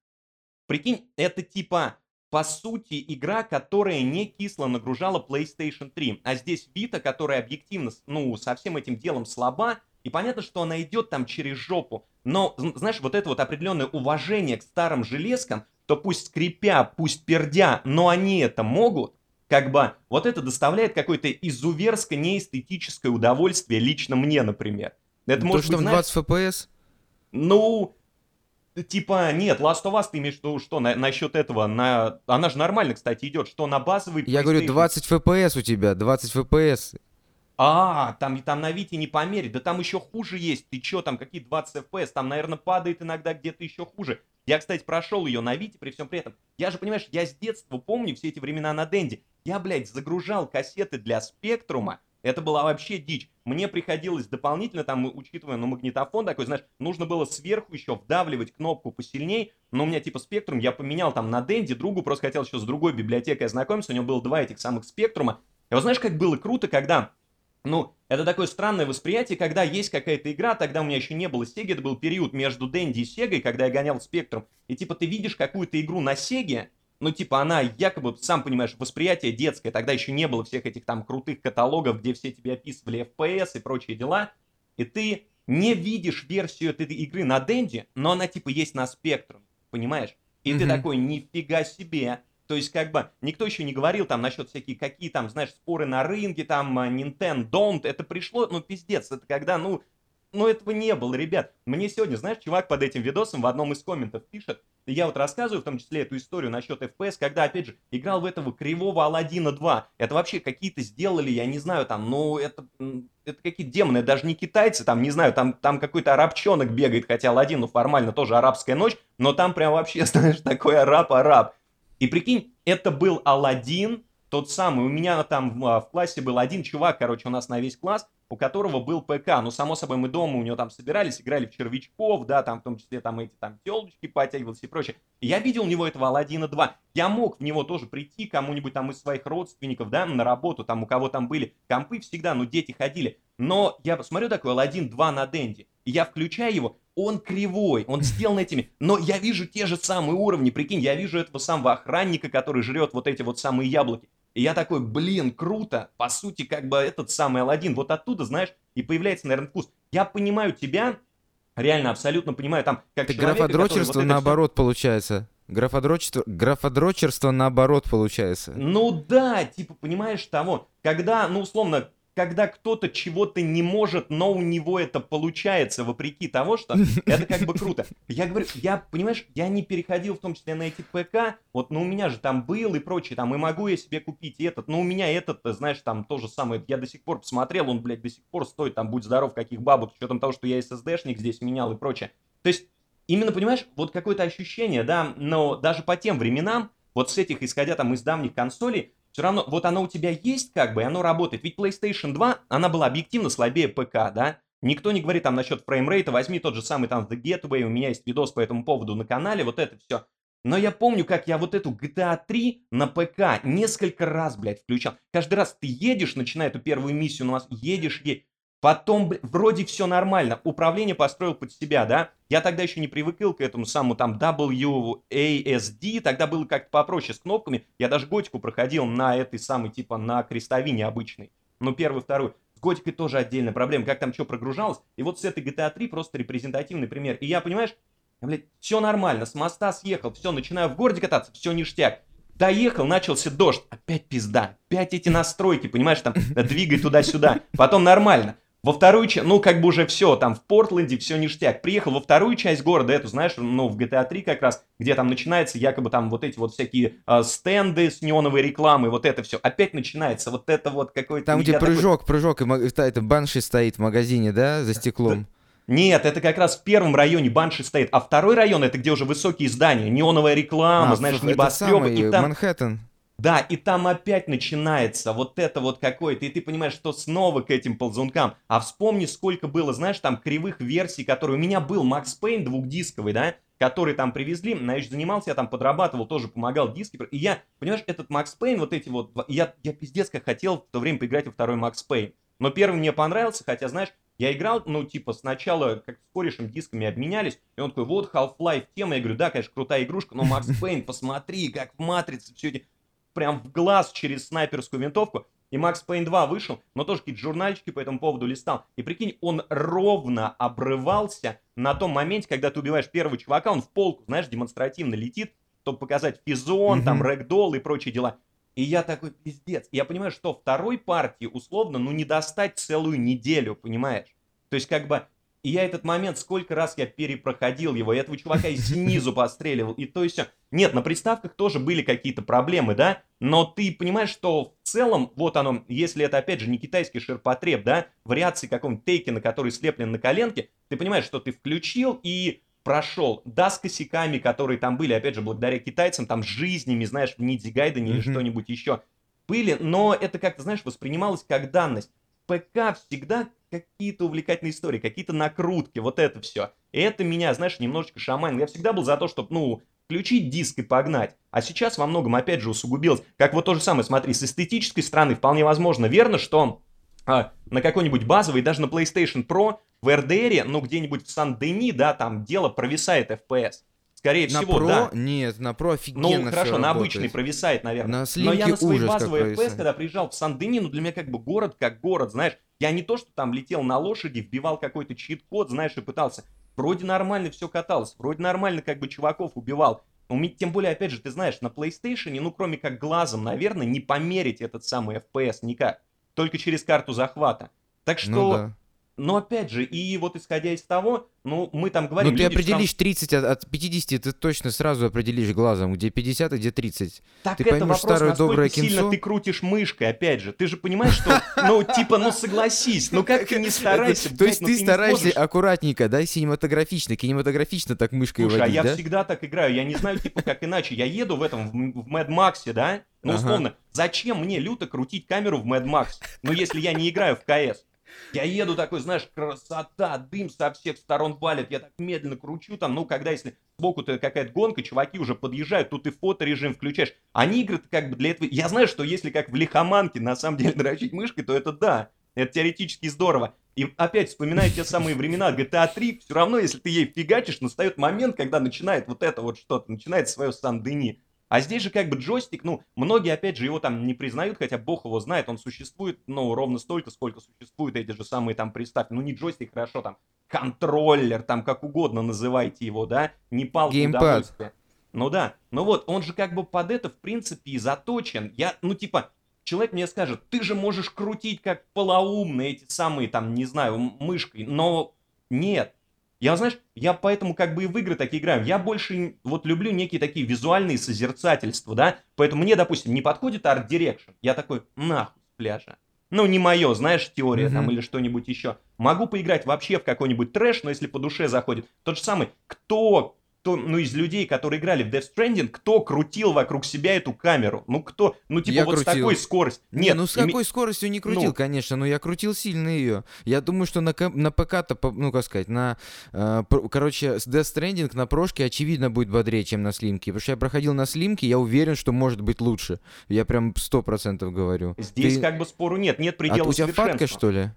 Прикинь, это типа по сути, игра, которая не кисло нагружала PlayStation 3. А здесь Vita, которая объективно, ну, со всем этим делом слаба, и понятно, что она идет там через жопу. Но, знаешь, вот это вот определенное уважение к старым железкам, то пусть скрипя, пусть пердя, но они это могут, как бы, вот это доставляет какое-то изуверское, неэстетическое удовольствие лично мне, например. Это то, может что быть, знаешь, 20 FPS? Ну, Типа, нет, Last of Us ты имеешь в виду, что на, насчет этого, на... она же нормально, кстати, идет, что на базовый Я говорю, 20 FPS у тебя, 20 FPS. а, там, там на Вите не померить, да там еще хуже есть, ты че, там какие 20 FPS, там, наверное, падает иногда где-то еще хуже. Я, кстати, прошел ее на Вите при всем при этом. Я же, понимаешь, я с детства помню все эти времена на Денде. Я, блядь, загружал кассеты для Спектрума, это была вообще дичь. Мне приходилось дополнительно, там, учитывая, ну, магнитофон такой, знаешь, нужно было сверху еще вдавливать кнопку посильней, но у меня типа спектрум, я поменял там на Денди, другу просто хотел еще с другой библиотекой ознакомиться, у него было два этих самых спектрума. И вот знаешь, как было круто, когда ну, это такое странное восприятие, когда есть какая-то игра, тогда у меня еще не было Sega, это был период между Дэнди и Сегой, когда я гонял Спектрум, и типа ты видишь какую-то игру на Сеге, ну, типа, она якобы, сам понимаешь, восприятие детское, тогда еще не было всех этих там крутых каталогов, где все тебе описывали FPS и прочие дела, и ты не видишь версию этой игры на Денде, но она, типа, есть на Спектрум, понимаешь? И mm-hmm. ты такой, нифига себе, то есть, как бы, никто еще не говорил там насчет всякие, какие там, знаешь, споры на рынке, там, Nintendo, don't, это пришло, ну, пиздец, это когда, ну, ну, этого не было, ребят. Мне сегодня, знаешь, чувак под этим видосом в одном из комментов пишет, и я вот рассказываю в том числе эту историю насчет FPS, когда, опять же, играл в этого кривого Алладина 2. Это вообще какие-то сделали, я не знаю, там, ну, это, это какие-то демоны, даже не китайцы, там, не знаю, там, там какой-то арабчонок бегает, хотя Алладин, ну, формально тоже арабская ночь, но там прям вообще, знаешь, такой араб-араб. И прикинь, это был Алладин, тот самый, у меня там в, а, в классе был один чувак, короче, у нас на весь класс, у которого был ПК. Ну, само собой, мы дома у него там собирались, играли в червячков, да, там в том числе там эти там телочки подтягивались и прочее. Я видел у него этого Алладина 2. Я мог в него тоже прийти кому-нибудь там из своих родственников, да, на работу, там у кого там были компы всегда, ну, дети ходили. Но я посмотрю такой Алладин 2 на Денде, и я включаю его, он кривой, он сделан этими, но я вижу те же самые уровни, прикинь, я вижу этого самого охранника, который жрет вот эти вот самые яблоки. И я такой, блин, круто, по сути, как бы этот самый Алладин, вот оттуда, знаешь, и появляется, наверное, вкус. Я понимаю тебя, реально абсолютно понимаю, там, как так графодрочерство вот наоборот все... получается. Графодрочерство, графодрочерство наоборот получается. Ну да, типа, понимаешь, того, когда, ну, условно, когда кто-то чего-то не может, но у него это получается, вопреки того, что это как бы круто. Я говорю, я, понимаешь, я не переходил в том числе на эти ПК, вот, но у меня же там был и прочее, там, и могу я себе купить этот, но у меня этот, знаешь, там то же самое, я до сих пор посмотрел, он, блядь, до сих пор стоит, там, будь здоров, каких бабок, с учетом того, что я SSD-шник здесь менял и прочее. То есть, именно, понимаешь, вот какое-то ощущение, да, но даже по тем временам, вот с этих, исходя там из давних консолей, все равно, вот оно у тебя есть как бы, и оно работает. Ведь PlayStation 2, она была объективно слабее ПК, да? Никто не говорит там насчет фреймрейта, возьми тот же самый там The Getaway, у меня есть видос по этому поводу на канале, вот это все. Но я помню, как я вот эту GTA 3 на ПК несколько раз, блядь, включал. Каждый раз ты едешь, начиная эту первую миссию, на вас едешь, едешь. Потом, вроде все нормально, управление построил под себя, да? Я тогда еще не привыкал к этому самому там WASD, тогда было как-то попроще с кнопками. Я даже готику проходил на этой самой, типа, на крестовине обычной. Ну, первый, второй. С готикой тоже отдельная проблема, как там что прогружалось. И вот с этой GTA 3 просто репрезентативный пример. И я, понимаешь, я, блядь, все нормально, с моста съехал, все, начинаю в городе кататься, все ништяк. Доехал, начался дождь, опять пизда, опять эти настройки, понимаешь, там, двигай туда-сюда. Потом нормально. Во вторую часть, ну, как бы уже все, там в Портленде все ништяк. Приехал во вторую часть города, эту, знаешь, ну, в GTA 3 как раз, где там начинается якобы там вот эти вот всякие э, стенды с неоновой рекламой, вот это все. Опять начинается вот это вот какой-то... Там, где прыжок, такой... прыжок, и это Банши стоит в магазине, да, за стеклом? Нет, это как раз в первом районе Банши стоит, а второй район это где уже высокие здания, неоновая реклама, а, знаешь, небоскребы. и там... Манхэттен. Да, и там опять начинается вот это вот какое-то, и ты понимаешь, что снова к этим ползункам. А вспомни, сколько было, знаешь, там кривых версий, которые... У меня был Макс Пейн двухдисковый, да, который там привезли, значит, занимался, я там подрабатывал, тоже помогал диски. И я, понимаешь, этот Макс Пейн, вот эти вот... Я, я пиздец как хотел в то время поиграть во второй Макс Пейн. Но первый мне понравился, хотя, знаешь, я играл, ну, типа, сначала как с корешем дисками обменялись, и он такой, вот Half-Life тема, я говорю, да, конечно, крутая игрушка, но Макс Пейн, посмотри, как в Матрице все эти прям в глаз через снайперскую винтовку. И Макс Пейн 2 вышел, но тоже какие-то журнальчики по этому поводу листал. И прикинь, он ровно обрывался на том моменте, когда ты убиваешь первого чувака, он в полку, знаешь, демонстративно летит, чтобы показать физон, mm-hmm. там, рэгдолл и прочие дела. И я такой, пиздец. Я понимаю, что второй партии, условно, ну, не достать целую неделю, понимаешь? То есть, как бы, И я этот момент, сколько раз я перепроходил его, я этого чувака и снизу постреливал, и то есть все. Нет, на приставках тоже были какие-то проблемы, да, но ты понимаешь, что в целом, вот оно, если это, опять же, не китайский ширпотреб, да, вариации какого-нибудь тейкина, который слеплен на коленке, ты понимаешь, что ты включил и прошел, да, с косяками, которые там были, опять же, благодаря китайцам, там, жизнями, знаешь, в Нидзи Гайдене или что-нибудь еще, были, но это как-то, знаешь, воспринималось как данность. ПК всегда какие-то увлекательные истории, какие-то накрутки, вот это все. И это меня, знаешь, немножечко шаманило. Я всегда был за то, чтобы, ну, включить диск и погнать. А сейчас во многом, опять же, усугубилось. Как вот то же самое, смотри, с эстетической стороны вполне возможно, верно, что а, на какой-нибудь базовый, даже на PlayStation Pro, в RDR, ну, где-нибудь в Сан-Дени, да, там дело провисает FPS. Скорее на всего, Pro? да. Нет, на Pro офигенно Ну, хорошо, на работает. обычный провисает, наверное. На Но я на свои базовые FPS, когда приезжал в Сан-Дени, ну, для меня как бы город как город, знаешь. Я не то, что там летел на лошади, вбивал какой-то чит-код, знаешь, и пытался. Вроде нормально все каталось, вроде нормально как бы чуваков убивал. Тем более, опять же, ты знаешь, на PlayStation, ну, кроме как глазом, наверное, не померить этот самый FPS никак. Только через карту захвата. Так что, Ну да. Но опять же, и вот исходя из того, ну, мы там говорим... Ну ты определишь 30 от, от 50, ты точно сразу определишь глазом, где 50 и где 30. Так Ты это поймешь вопрос, старое доброе сильно кинцо? ты крутишь мышкой, опять же. Ты же понимаешь, что, ну, типа, ну, согласись, ну, как ты не старайся, То есть ну, ты стараешься аккуратненько, да, синематографично, кинематографично так мышкой а водить, я да? всегда так играю, я не знаю, типа, как иначе. Я еду в этом, в, Mad Max, да? Ну, условно, зачем мне люто крутить камеру в Mad Max? Ну, если я не играю в КС. Я еду такой, знаешь, красота, дым со всех сторон валит, я так медленно кручу там, ну, когда если сбоку-то какая-то гонка, чуваки уже подъезжают, тут и фоторежим включаешь. Они игры как бы для этого... Я знаю, что если как в лихоманке на самом деле дрочить мышкой, то это да, это теоретически здорово. И опять вспоминая те самые времена GTA 3, все равно, если ты ей фигачишь, настает момент, когда начинает вот это вот что-то, начинает свое Сан-Дени. А здесь же как бы джойстик, ну, многие, опять же, его там не признают, хотя бог его знает, он существует, ну, ровно столько, сколько существуют эти же самые там приставки. Ну, не джойстик, хорошо, там, контроллер, там, как угодно называйте его, да, не палка Геймпад. удовольствия. Ну да, ну вот, он же как бы под это, в принципе, и заточен. Я, ну, типа, человек мне скажет, ты же можешь крутить как полоумный эти самые, там, не знаю, мышкой, но нет. Я, знаешь, я поэтому как бы и в игры такие играю. Я больше вот люблю некие такие визуальные созерцательства, да? Поэтому мне, допустим, не подходит art direction. Я такой, нахуй с пляжа. Ну, не мое, знаешь, теория там Мгм. или что-нибудь еще. Могу поиграть вообще в какой-нибудь трэш, но если по душе заходит. Тот же самый, кто, кто, ну, из людей, которые играли в Death Stranding, кто крутил вокруг себя эту камеру? Ну, кто, ну, типа Я вот с крутил. такой скоростью. Не, Нет, ну с какой скоростью не крутил, ну. конечно, но я крутил сильно ее. Я думаю, что на, на ПК-то, ну как сказать, на, э, короче, с Death Stranding на прошке очевидно будет бодрее, чем на слимке. Потому что я проходил на слимке, я уверен, что может быть лучше. Я прям сто процентов говорю. Здесь Ты- как бы спору нет, нет А предела у тебя фатка, что ли?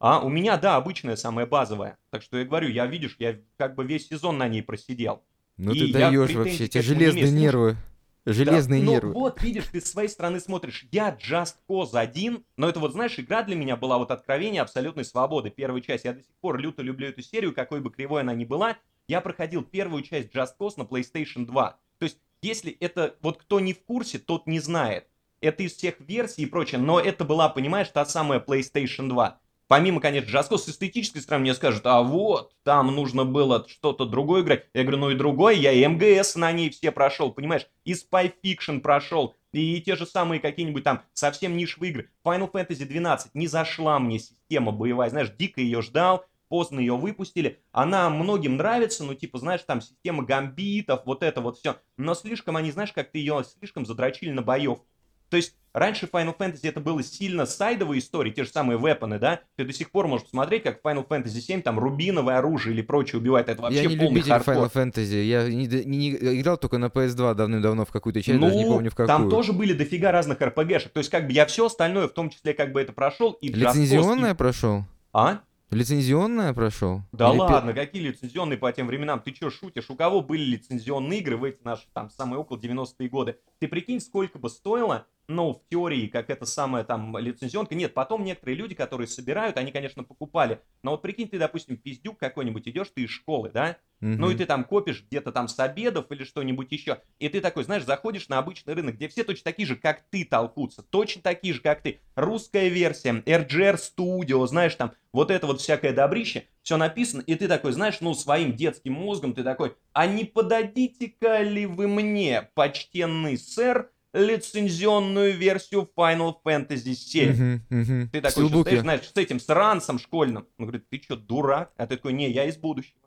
А, у меня, да, обычная, самая базовая. Так что я говорю, я, видишь, я как бы весь сезон на ней просидел. Ну ты даешь вообще, не железные имею. Нервы. Железные Да, ну нервы. вот, видишь, ты с своей стороны смотришь, я Just Cause 1, но это вот, знаешь, игра для меня была вот откровение абсолютной свободы. Первая часть, я до сих пор люто люблю эту серию, какой бы кривой она ни была. Я проходил первую часть Just Cause на PlayStation 2. То есть, если это, вот кто не в курсе, тот не знает. Это из всех версий и прочее, но это была, понимаешь, та самая PlayStation 2. Помимо, конечно, Cause с эстетической стороны мне скажут, а вот, там нужно было что-то другое играть. Я говорю, ну и другое, я и МГС на ней все прошел, понимаешь, и Spy Fiction прошел, и те же самые какие-нибудь там совсем нишевые игры. Final Fantasy 12 не зашла мне система боевая, знаешь, дико ее ждал, поздно ее выпустили. Она многим нравится, ну, типа, знаешь, там система гамбитов, вот это вот все. Но слишком они, знаешь, как-то ее слишком задрочили на боевку. То есть раньше Final Fantasy это было сильно сайдовые истории, те же самые вепоны, да? Ты до сих пор можешь посмотреть, как в Final Fantasy 7 там рубиновое оружие или прочее убивает. Это вообще Я не полный любитель хардкор. Final Fantasy. Я не, не- не играл только на PS2 давным-давно в какую-то часть, даже не помню в какую. Ну, там тоже были дофига разных РПГшек. То есть, как бы я все остальное, в том числе, как бы это прошел. И Cause, и- прошел? А? Лицензионная прошел? Да Или ладно, какие лицензионные по тем временам? Ты что, шутишь? У кого были лицензионные игры в эти наши, там, самые около 90-е годы? Ты прикинь, сколько бы стоило, ну, в теории, как это самая там лицензионка. Нет, потом некоторые люди, которые собирают, они, конечно, покупали. Но вот прикинь, ты, допустим, пиздюк какой-нибудь, идешь ты из школы, да? Ну и ты там копишь где-то там с обедов или что-нибудь еще. И ты такой, знаешь, заходишь на обычный рынок, где все точно такие же, как ты, толкутся. Точно такие же, как ты. Русская версия, RGR Studio, знаешь, там вот это вот всякое добрище. Все написано. И ты такой, знаешь, ну своим детским мозгом ты такой, а не подадите-ка ли вы мне, почтенный сэр, лицензионную версию Final Fantasy 7. Uh-huh, uh-huh. Ты такой, стоишь, знаешь, с этим срансом школьным. Он говорит, ты что, дурак? А ты такой, не, я из будущего.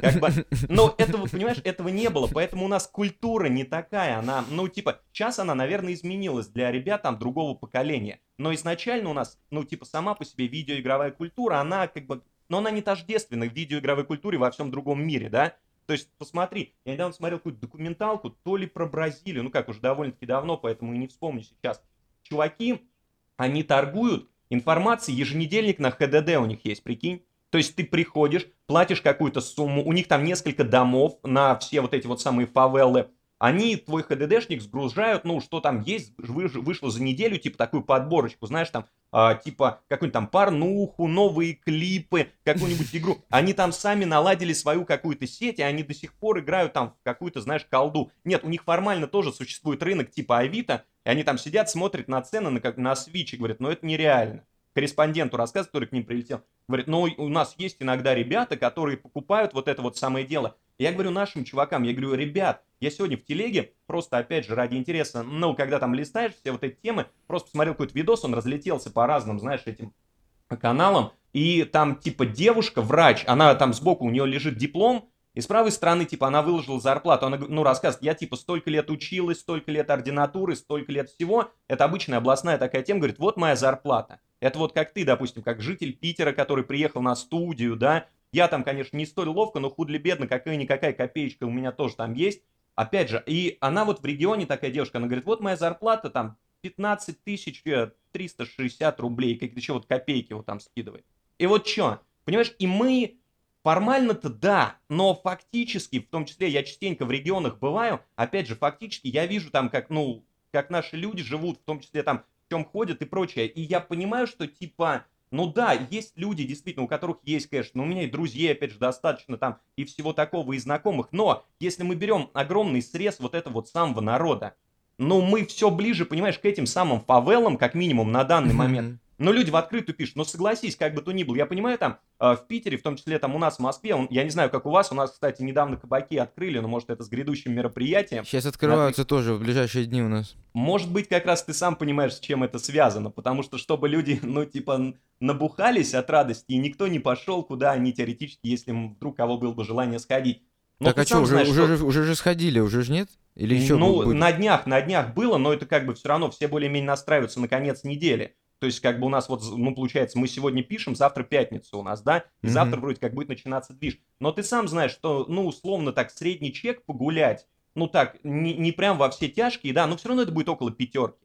Как бы, но этого, понимаешь, этого не было, поэтому у нас культура не такая, она, ну, типа, сейчас она, наверное, изменилась для ребят там другого поколения, но изначально у нас, ну, типа, сама по себе видеоигровая культура, она как бы, но она не тождественна видеоигровой культуре во всем другом мире, да, то есть, посмотри, я недавно смотрел какую-то документалку, то ли про Бразилию, ну как, уже довольно-таки давно, поэтому и не вспомню сейчас. Чуваки, они торгуют информацией, еженедельник на ХДД у них есть, прикинь. То есть ты приходишь, платишь какую-то сумму, у них там несколько домов на все вот эти вот самые фавелы, они твой ХДДшник сгружают, ну, что там есть, вышло за неделю, типа, такую подборочку, знаешь, там, а, типа, какую-нибудь там порнуху, новые клипы, какую-нибудь игру. Они там сами наладили свою какую-то сеть, и они до сих пор играют там в какую-то, знаешь, колду. Нет, у них формально тоже существует рынок типа Авито, и они там сидят, смотрят на цены на, как, на Switch и говорят, ну, это нереально корреспонденту рассказывает, который к ним прилетел, говорит, ну, у нас есть иногда ребята, которые покупают вот это вот самое дело. Я говорю нашим чувакам, я говорю, ребят, я сегодня в телеге, просто опять же ради интереса, ну, когда там листаешь все вот эти темы, просто посмотрел какой-то видос, он разлетелся по разным, знаешь, этим каналам, и там типа девушка, врач, она там сбоку, у нее лежит диплом, и с правой стороны, типа, она выложила зарплату, она, ну, рассказывает, я, типа, столько лет училась, столько лет ординатуры, столько лет всего, это обычная областная такая тема, говорит, вот моя зарплата. Это вот как ты, допустим, как житель Питера, который приехал на студию, да, я там, конечно, не столь ловко, но худо-бедно, какая-никакая копеечка у меня тоже там есть. Опять же, и она вот в регионе такая девушка, она говорит, вот моя зарплата там 15 тысяч 360 э, рублей, какие-то еще вот копейки вот там скидывает. И вот что, понимаешь, и мы формально-то да, но фактически, в том числе я частенько в регионах бываю, опять же, фактически я вижу там, как, ну, как наши люди живут, в том числе там, в чем ходят и прочее, и я понимаю, что типа ну да, есть люди, действительно, у которых есть кэш, но у меня и друзей, опять же, достаточно там, и всего такого, и знакомых. Но если мы берем огромный срез вот этого вот самого народа, ну мы все ближе, понимаешь, к этим самым фавелам, как минимум, на данный момент. Но люди в открытую пишут, ну согласись, как бы то ни было. Я понимаю, там э, в Питере, в том числе там у нас в Москве, он, я не знаю, как у вас, у нас, кстати, недавно кабаки открыли, но может это с грядущим мероприятием. Сейчас открываются на... тоже в ближайшие дни у нас. Может быть, как раз ты сам понимаешь, с чем это связано, потому что чтобы люди, ну типа, набухались от радости, и никто не пошел, куда они теоретически, если вдруг кого было бы желание сходить. Но так а что, уже, знаешь, уже, что... уже же сходили, уже же нет? Или еще Ну, будет? на днях, на днях было, но это как бы все равно все более-менее настраиваются на конец недели. То есть, как бы у нас вот, ну, получается, мы сегодня пишем, завтра пятница у нас, да, и mm-hmm. завтра вроде как будет начинаться движ. Но ты сам знаешь, что, ну, условно так, средний чек погулять, ну так, не, не прям во все тяжкие, да, но все равно это будет около пятерки.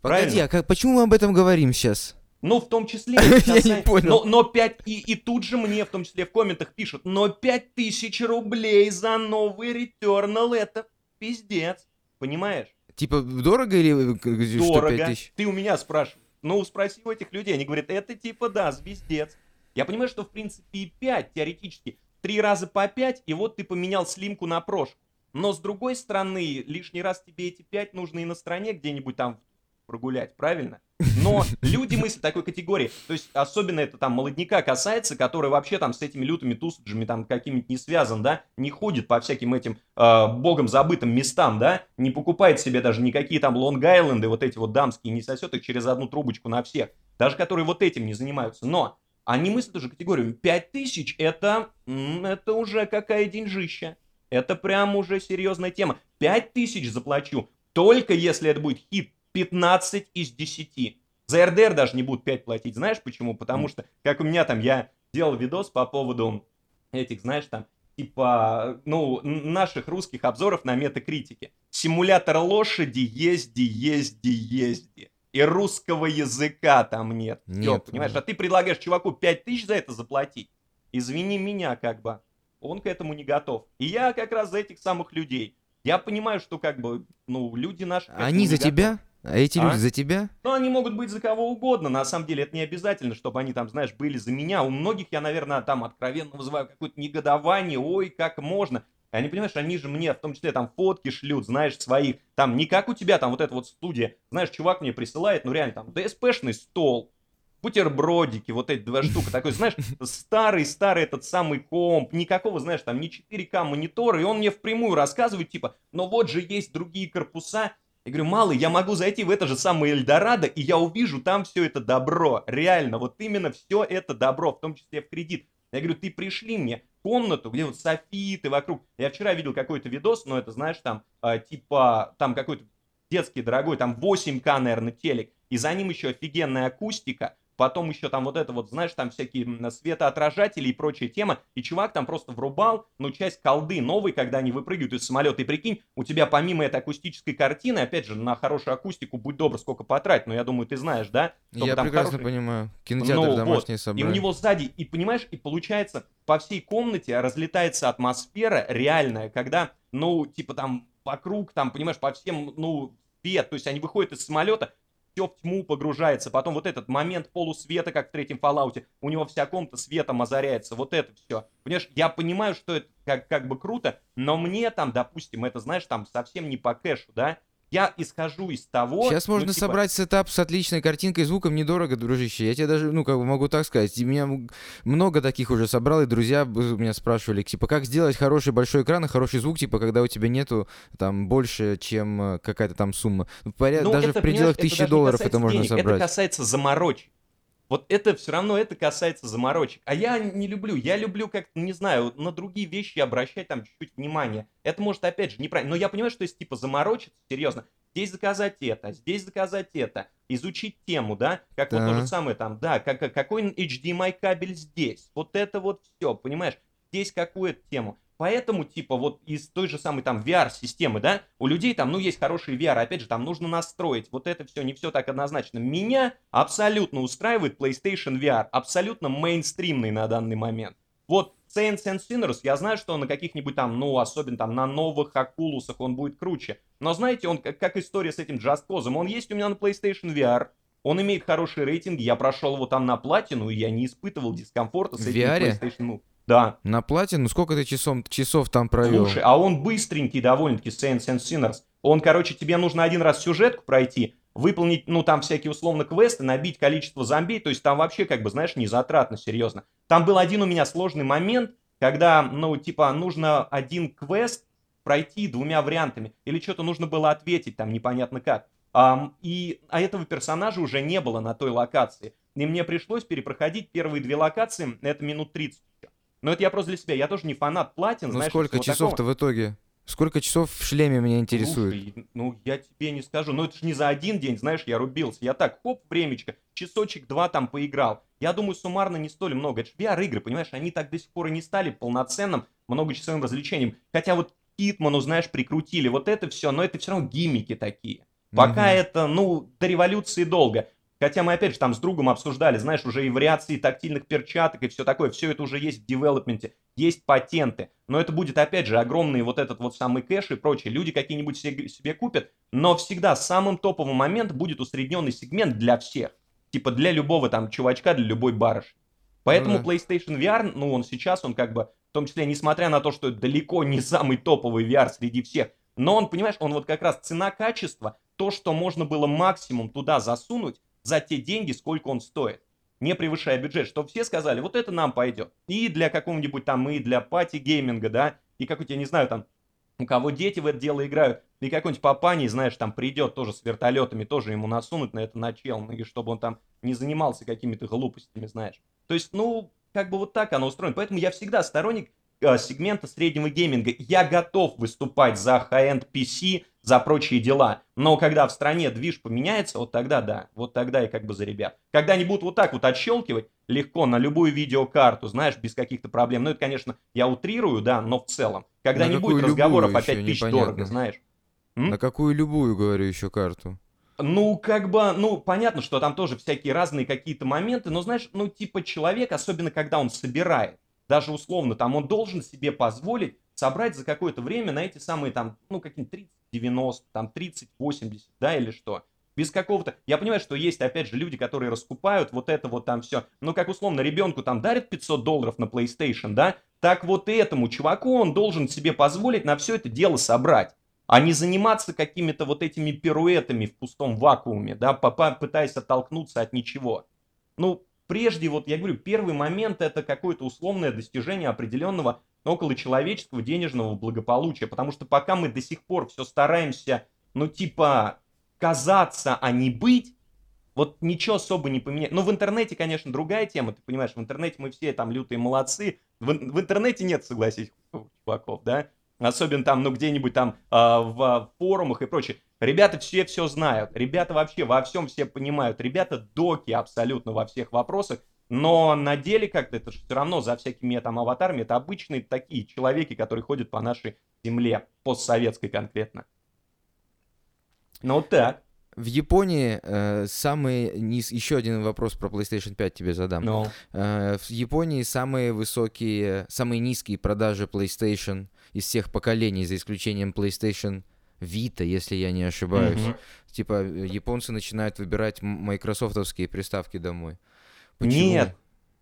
Погоди, Правильно? а как, почему мы об этом говорим сейчас? Ну, в том числе... Я не понял. Но, но 5... И, тут же мне, в том числе в комментах пишут, но 5000 рублей за новый Returnal это пиздец. Понимаешь? Типа, дорого или э, Дорого. Ты у меня спрашиваешь. Ну, спроси у этих людей, они говорят, это типа, да, звездец. Я понимаю, что, в принципе, и 5 теоретически, три раза по 5, и вот ты поменял слимку на прошку. Но, с другой стороны, лишний раз тебе эти 5 нужно и на стороне где-нибудь там прогулять, правильно? Но люди мыслят такой категории. То есть, особенно это там молодняка касается, который вообще там с этими лютыми тусаджами там какими-то не связан, да, не ходит по всяким этим э, богом забытым местам, да, не покупает себе даже никакие там Лонг-Айленды, вот эти вот дамские, не сосет их через одну трубочку на всех. Даже которые вот этим не занимаются. Но они мыслят уже категорию 5000 это, это уже какая деньжища. Это прям уже серьезная тема. 5000 заплачу, только если это будет хит 15 из 10. За РДР даже не будут 5 платить. Знаешь почему? Потому что, как у меня там, я делал видос по поводу этих, знаешь, там, типа, ну, наших русских обзоров на метакритике. Симулятор лошади, езди, езди, езди. И русского языка там нет. Нет. Всё, понимаешь? А ты предлагаешь чуваку 5 тысяч за это заплатить. Извини меня, как бы. Он к этому не готов. И я как раз за этих самых людей. Я понимаю, что как бы, ну, люди наши... Они за тебя? А эти А? люди за тебя? Ну, они могут быть за кого угодно, на самом деле это не обязательно, чтобы они там, знаешь, были за меня. У многих я, наверное, там откровенно вызываю какое-то негодование, ой, как можно. Они, понимаешь, они же мне в том числе там фотки шлют, знаешь, своих, там не как у тебя, там вот эта вот студия, знаешь, чувак мне присылает, ну реально там DSP-шный стол, бутербродики, вот эти два штука, такой, знаешь, старый-старый этот самый комп, никакого, знаешь, там не 4К монитора, и он мне впрямую рассказывает, типа, но вот же есть другие корпуса, я говорю, малый, я могу зайти в это же самое Эльдорадо, и я увижу там все это добро. Реально, вот именно все это добро, в том числе в кредит. Я говорю, ты пришли мне комнату, где вот софиты вокруг. Я вчера видел какой-то видос, но это, знаешь, там, э, типа, там какой-то детский дорогой, там 8К, наверное, телек, и за ним еще офигенная акустика, потом еще там вот это вот, знаешь, там всякие светоотражатели и прочая тема, и чувак там просто врубал, ну, часть колды новой, когда они выпрыгивают из самолета, и прикинь, у тебя помимо этой акустической картины, опять же, на хорошую акустику, будь добр, сколько потратить, но я думаю, ты знаешь, да? Чтобы Я там прекрасно хороший- понимаю. Кинотеатр Ну, домашний вот. собрать. И у него сзади, и понимаешь, и получается, по всей комнате разлетается атмосфера реальная, когда, ну, типа там вокруг, там, понимаешь, по всем, ну, свет, то есть они выходят из самолета, все в тьму погружается, потом вот этот момент полусвета, как в третьем Fallout, у него вся комната светом озаряется, вот это все. Понимаешь, я понимаю, что это как, как бы круто, но мне там, допустим, это, знаешь, там совсем не по кэшу, да, я исхожу из того... Сейчас ну, можно типа, собрать сетап с отличной картинкой и звуком недорого, дружище. Я тебе даже, ну, как бы могу так сказать. И меня много таких уже собрал, и друзья меня спрашивали, типа, как сделать хороший большой экран и хороший звук, типа, когда у тебя нету там больше, чем э, какая-то там сумма. Ну, поряд- Ну, даже это, в пределах тысячи долларов это можно денег, собрать. Это касается заморочек. Вот это все равно, это касается заморочек. А я не люблю. Я люблю как-то, не знаю, на другие вещи обращать там чуть-чуть внимание. Это может, опять же, неправильно. Но я понимаю, что если типа заморочиться, серьезно, здесь заказать это, здесь заказать это, изучить тему, да, как вот то Да. же самое там, да, как- какой HDMI кабель здесь, вот это вот все, понимаешь, здесь какую-то тему. Поэтому, типа, вот из той же самой там VR-системы, да, у людей там, ну, есть хороший VR, опять же, там нужно настроить, вот это все, не все так однозначно. Меня абсолютно устраивает PlayStation VR, абсолютно мейнстримный на данный момент. Вот Saints and Sinners, я знаю, что на каких-нибудь там, ну, особенно там на новых Окулусах он будет круче. Но знаете, он как, как история с этим Just Cause, он есть у меня на PlayStation VR, он имеет хорошие рейтинги, я прошел его там на платину, и я не испытывал дискомфорта с этим VR? PlayStation. Ну, да. На платину сколько ты часов, часов там провел? Слушай, а он быстренький довольно-таки, Saints and Sinners. Он, короче, тебе нужно один раз сюжетку пройти, выполнить, ну, там всякие условно квесты, набить количество зомби, то есть там вообще, как бы, знаешь, не затратно, серьезно. Там был один у меня сложный момент, когда, ну, типа, нужно один квест пройти двумя вариантами, или что-то нужно было ответить там непонятно как. Ам, и, а этого персонажа уже не было на той локации. И мне пришлось перепроходить первые две локации, это минут 30 еще. Но это я просто для себя, я тоже не фанат платин, Ну знаешь, сколько часов-то такого. в итоге? Сколько часов в шлеме меня интересует? Слушай, ну я тебе не скажу, ну это же не за один день, знаешь, я рубился. Я так, хоп, времечко, часочек-два там поиграл. Я думаю, суммарно не столь много. Это же VR-игры, понимаешь, они так до сих пор и не стали полноценным многочасовым развлечением. Хотя вот Китману, знаешь, прикрутили вот это все, но это все равно гиммики такие. Пока Мгм. это, ну, до революции долго. Хотя мы опять же там с другом обсуждали, знаешь, уже и вариации тактильных перчаток и все такое, все это уже есть в девелопменте, есть патенты. Но это будет опять же огромный вот этот вот самый кэш и прочее. Люди какие-нибудь себе, купят, но всегда самым топовым момент будет усредненный сегмент для всех. Типа для любого там чувачка, для любой барышни. Поэтому Ну да. PlayStation VR, ну он сейчас, он как бы, в том числе, несмотря на то, что это далеко не самый топовый VR среди всех, но он, понимаешь, он вот как раз цена-качество, то, что можно было максимум туда засунуть за те деньги, сколько он стоит, не превышая бюджет, что все сказали, вот это нам пойдет. И для какого-нибудь там, и для party-gaming а, да, и какой-то, я не знаю, там, у кого дети в это дело играют, и какой-нибудь папаний, знаешь, там придет тоже с вертолетами, тоже ему насунуть на это начал, и чтобы он там не занимался какими-то глупостями, знаешь. То есть, ну, как бы вот так оно устроено. Поэтому я всегда сторонник сегмента среднего гейминга. Я готов выступать за high-end PC, за прочие дела. Но когда в стране движ поменяется, вот тогда да, вот тогда и как бы за ребят. Когда они будут вот так вот отщелкивать легко на любую видеокарту, знаешь, без каких-то проблем. Ну, это, конечно, я утрирую, да, но в целом. Когда На не будет разговоров опять еще, тысяч непонятно. дорого, знаешь. М? На какую любую, говорю, еще карту? Ну, как бы, ну, понятно, что там тоже всякие разные какие-то моменты, но, знаешь, ну, типа человек, особенно когда он собирает, даже условно, там, он должен себе позволить собрать за какое-то время на эти самые, там, ну, какие-нибудь 30-90, там, 30-80, да, или что. без какого-то... Я понимаю, что есть, опять же, люди, которые раскупают вот это вот там все. Ну, как условно, ребенку там дарят 500 долларов на PlayStation, да? Так вот этому чуваку он должен себе позволить на все это дело собрать а не заниматься какими-то вот этими пируэтами в пустом вакууме, да, пытаясь оттолкнуться от ничего. Ну, прежде, вот я говорю, первый момент это какое-то условное достижение определенного околочеловеческого денежного благополучия, потому что пока мы до сих пор все стараемся, ну, типа, казаться, а не быть, вот ничего особо не поменяет. Ну, в интернете, конечно, другая тема, ты понимаешь, в интернете мы все там лютые молодцы. В, в интернете нет, согласись, чуваков, да? особенно там, ну, где-нибудь там э, в форумах и прочее. Ребята все все знают, ребята вообще во всем все понимают, ребята доки абсолютно во всех вопросах, но на деле как-то это все равно за всякими там аватарами, это обычные такие человеки, которые ходят по нашей земле, постсоветской конкретно. Ну вот так. В Японии э, самый низ... Еще один вопрос про PlayStation 5 тебе задам. No. Э, в Японии самые высокие, самые низкие продажи PlayStation из всех поколений, за исключением PlayStation Vita, если я не ошибаюсь. Mm-hmm. Типа японцы начинают выбирать майкрософтовские приставки домой. Почему? Нет,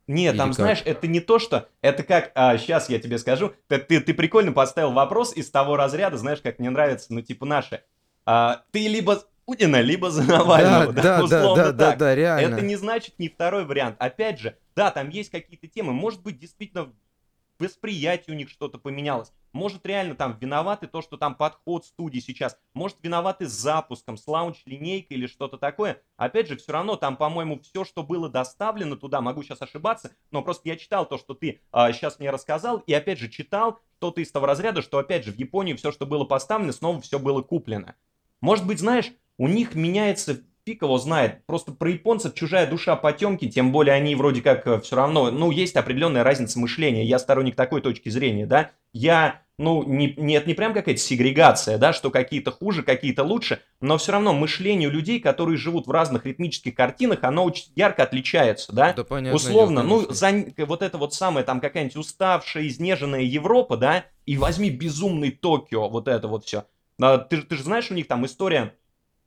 нет, Или там, как? знаешь, это не то, что... Это как... А, сейчас я тебе скажу. Ты, ты, ты прикольно поставил вопрос из того разряда, знаешь, как мне нравится, ну, типа, наши. А, ты либо Путина, либо за Навального. Да, да, да, да, да, да, реально. Это не значит не второй вариант. Опять же, да, там есть какие-то темы. Может быть, действительно восприятие у них что-то поменялось. Может, реально там виноваты то, что там подход студии сейчас. Может, виноваты с запуском, с лаунч-линейкой или что-то такое. Опять же, все равно там, по-моему, все, что было доставлено туда, могу сейчас ошибаться, но просто я читал то, что ты а, сейчас мне рассказал, и опять же читал что-то из того разряда, что опять же в Японии все, что было поставлено, снова все было куплено. Может быть, знаешь, у них меняется фиг его знает. Просто про японцев чужая душа потемки, тем более они вроде как э, все равно, ну, есть определенная разница мышления. Я сторонник такой точки зрения, да. Я, ну, не, нет, не прям какая-то сегрегация, да, что какие-то хуже, какие-то лучше, но все равно мышление людей, которые живут в разных ритмических картинах, оно очень ярко отличается, да. Да, понятно. Условно, ну, за, вот это вот самое, там, какая-нибудь уставшая, изнеженная Европа, да, и возьми безумный Токио, вот это вот все. Ты, ты же знаешь, у них там история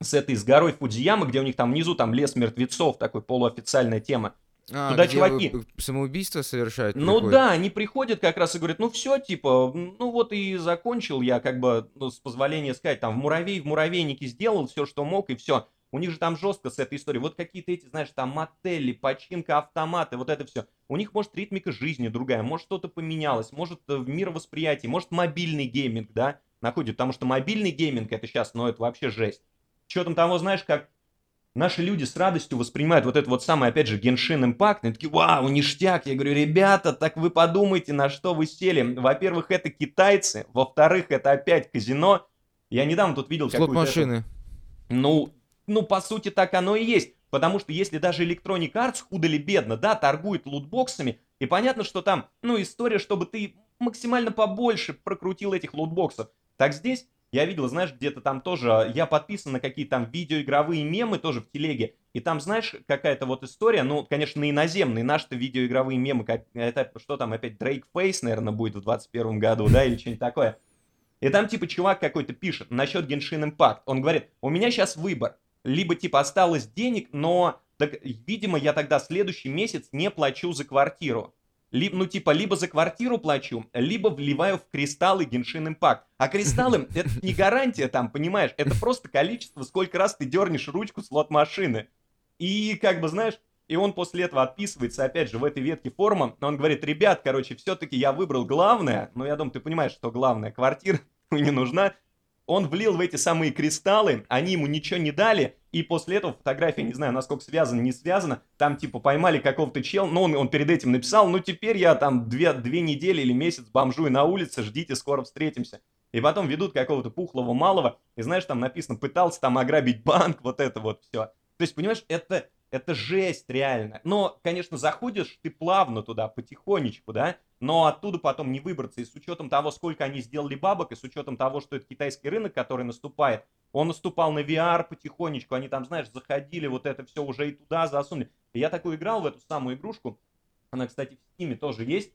с этой, с горой Фудзиямы, где у них там внизу там лес мертвецов, такой полуофициальная тема. А, Туда чуваки... Самоубийство совершают? Ну приходят? да, они приходят как раз и говорят, ну все, типа, ну вот и закончил я, как бы, ну, с позволения сказать, там, в муравей, в муравейнике сделал все, что мог, и все. У них же там жестко с этой историей. Вот какие-то эти, знаешь, там мотели, починка, автоматы, вот это все. У них, может, ритмика жизни другая, может, что-то поменялось, может, в э, мировосприятии, может, мобильный гейминг, да, находит. Потому что мобильный гейминг это сейчас, ну, это вообще жесть учетом того, знаешь, как наши люди с радостью воспринимают вот это вот самое, опять же, Genshin Impact, и такие, вау, ништяк. Я говорю, ребята, так вы подумайте, на что вы сели. Во-первых, это китайцы, во-вторых, это опять казино. Я недавно тут видел какую-то... машины. Ну, ну, по сути, так оно и есть. Потому что если даже Electronic Arts худо ли бедно, да, торгует лутбоксами, и понятно, что там, ну, история, чтобы ты максимально побольше прокрутил этих лутбоксов. Так здесь я видел, знаешь, где-то там тоже, я подписан на какие-то там видеоигровые мемы тоже в телеге, и там, знаешь, какая-то вот история, ну, конечно, иноземные, наши-то видеоигровые мемы, это что там опять, Дрейк Фейс, наверное, будет в 21 году, да, или что-нибудь такое. И там, типа, чувак какой-то пишет насчет Genshin Impact. Он говорит, у меня сейчас выбор. Либо, типа, осталось денег, но, так, видимо, я тогда следующий месяц не плачу за квартиру ли, ну типа либо за квартиру плачу, либо вливаю в кристаллы Genshin Impact. А кристаллы это не гарантия там, понимаешь, это просто количество, сколько раз ты дернешь ручку слот машины. И как бы знаешь, и он после этого отписывается, опять же, в этой ветке форума. Он говорит, ребят, короче, все-таки я выбрал главное. Ну, я думаю, ты понимаешь, что главное. Квартира не нужна он влил в эти самые кристаллы, они ему ничего не дали, и после этого фотография, не знаю, насколько связана, не связана, там типа поймали какого-то чел, но он, он перед этим написал, ну теперь я там две, две недели или месяц бомжую на улице, ждите, скоро встретимся. И потом ведут какого-то пухлого малого, и знаешь, там написано, пытался там ограбить банк, вот это вот все. То есть, понимаешь, это, это жесть реально. Но, конечно, заходишь ты плавно туда, потихонечку, да, но оттуда потом не выбраться. И с учетом того, сколько они сделали бабок, и с учетом того, что это китайский рынок, который наступает, он наступал на VR потихонечку, они там, знаешь, заходили, вот это все уже и туда засунули. И я такую играл в эту самую игрушку, она, кстати, в Steam тоже есть,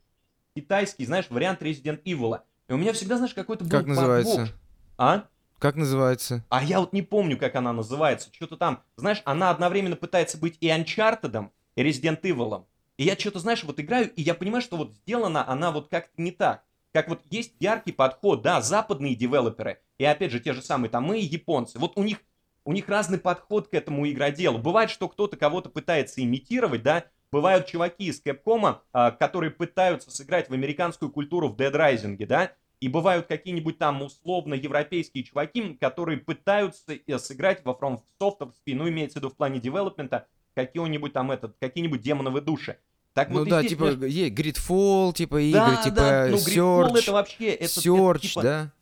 китайский, знаешь, вариант Resident Evil. И у меня всегда, знаешь, какой-то был Как называется? Подвох. А? Как называется? А я вот не помню, как она называется. Что-то там, знаешь, она одновременно пытается быть и Uncharted, и Resident Evil. И я что-то, знаешь, вот играю, и я понимаю, что вот сделана она вот как-то не так. Как вот есть яркий подход, да, западные девелоперы, и опять же те же самые там мы японцы. Вот у них, у них разный подход к этому игроделу. Бывает, что кто-то кого-то пытается имитировать, да, бывают чуваки из Capcom, а, которые пытаются сыграть в американскую культуру в Dead Rising, да, и бывают какие-нибудь там условно европейские чуваки, которые пытаются э, сыграть во From Software, ну, имеется в виду в плане девелопмента, какие-нибудь там этот, какие-нибудь демоновые души. Так ну вот да, здесь, типа, знаешь... есть Gridfall, типа игры, да, типа да, ну, Search, это вообще, это, Search, это, типа, да?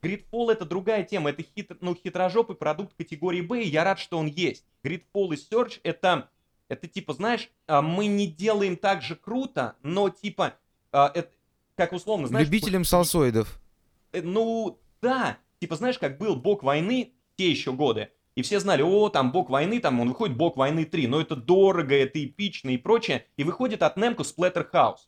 Gridfall это другая тема, это хит, ну, хитрожопый продукт категории B, и я рад, что он есть. Gridfall и Search это, это типа, знаешь, а, мы не делаем так же круто, но типа, а, это, как условно, знаешь... Любителям салсоидов. Э, ну, да, типа, знаешь, как был бог войны те еще годы, и все знали, о, там бог войны, там он выходит бог войны 3, но это дорого, это эпично и прочее. И выходит от Немко Splatterhouse.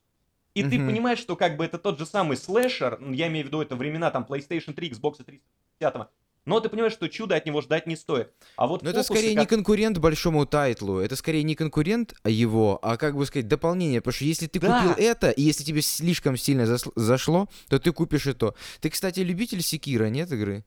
И mm-hmm. ты понимаешь, что как бы это тот же самый слэшер, ну, я имею в виду это времена там PlayStation 3, Xbox 360, но ты понимаешь, что чудо от него ждать не стоит. А вот Но это скорее как... не конкурент большому тайтлу, это скорее не конкурент его, а как бы сказать дополнение, потому что если ты да. купил это, и если тебе слишком сильно зашло, то ты купишь и то. Ты, кстати, любитель Секира, нет игры?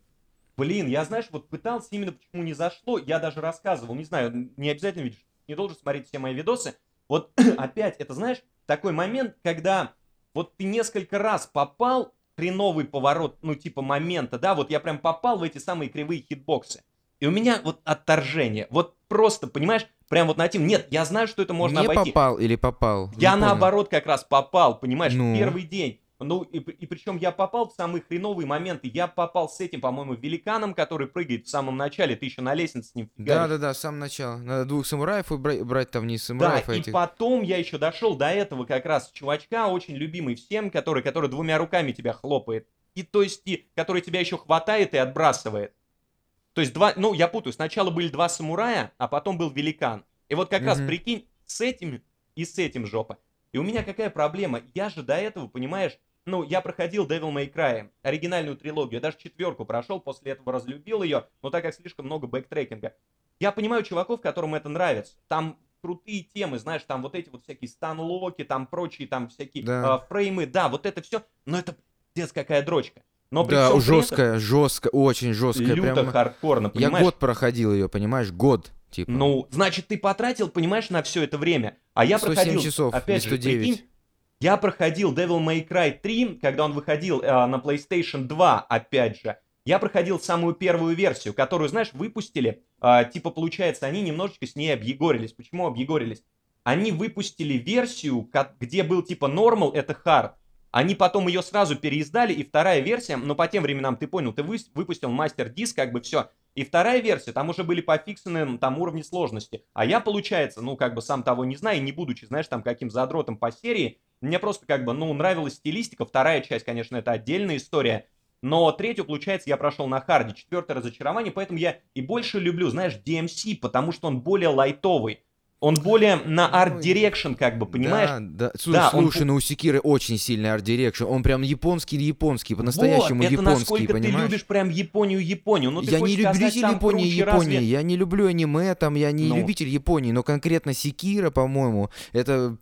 Блин, я, знаешь, вот пытался именно почему не зашло, я даже рассказывал, не знаю, не обязательно видишь, не должен смотреть все мои видосы. Вот опять, это знаешь, такой момент, когда вот ты несколько раз попал, хреновый поворот, ну типа момента, да, вот я прям попал в эти самые кривые хитбоксы. И у меня вот отторжение, вот просто, понимаешь, прям вот на тем, нет, я знаю, что это можно не обойти. попал или попал? Я не наоборот понял. как раз попал, понимаешь, ну. первый день. Ну, и, и причем я попал в самые хреновые моменты. Я попал с этим, по-моему, великаном, который прыгает в самом начале. Ты еще на лестнице с ним фигаришь. Да-да-да, с самого начала. Надо двух самураев брать, брать там вниз самураев. Да, этих. и потом я еще дошел до этого как раз чувачка, очень любимый всем, который, который двумя руками тебя хлопает. И то есть, и, который тебя еще хватает и отбрасывает. То есть два, ну, я путаю, сначала были два самурая, а потом был великан. И вот как mm-hmm. раз прикинь, с этим и с этим жопа. И у меня какая проблема? Я же до этого, понимаешь, ну, я проходил Devil May Cry, оригинальную трилогию, даже четверку прошел, после этого разлюбил ее, но так как слишком много backtracking а. Я понимаю чуваков, которым это нравится. Там крутые темы, знаешь, там вот эти вот всякие станлоки, там прочие, там всякие да. э, фреймы, да, вот это все, но это пиздец какая дрочка. Но да, жесткая, этом, жесткая, очень жесткая. Люто прям... хардкорно, понимаешь? Я год проходил ее, понимаешь, год. Типа. Ну, значит, ты потратил, понимаешь, на все это время. А я 107 проходил, часов, опять же, прикинь, я проходил Devil May Cry 3, когда он выходил э, на PlayStation 2, опять же. Я проходил самую первую версию, которую, знаешь, выпустили. Э, типа, получается, они немножечко с ней объегорились. Почему объегорились? Они выпустили версию, как, где был типа normal, это hard. Они потом ее сразу переиздали, и вторая версия, но по тем временам, ты понял, ты выпустил мастер-диск, как бы все. И вторая версия, там уже были пофиксены там уровни сложности. А я, получается, ну, как бы сам того не знаю, не будучи, знаешь, там каким задротом по серии, мне просто как бы, ну, нравилась стилистика. Вторая часть, конечно, это отдельная история. Но третью, получается, я прошел на харде. Четвертое разочарование, поэтому я и больше люблю, знаешь, DMC, потому что он более лайтовый. Он более на art direction, как бы, понимаешь? Да, да. Слушай, да, слушай он... ну у Секиры очень сильный арт дирекшн. Он прям японский-японский, по-настоящему вот, японский, насколько понимаешь? ты любишь прям Японию-Японию. Ну, я не любитель Японии, Японии. Разве... Я не люблю аниме, там, я не ну. любитель Японии, но конкретно Секира, по-моему, это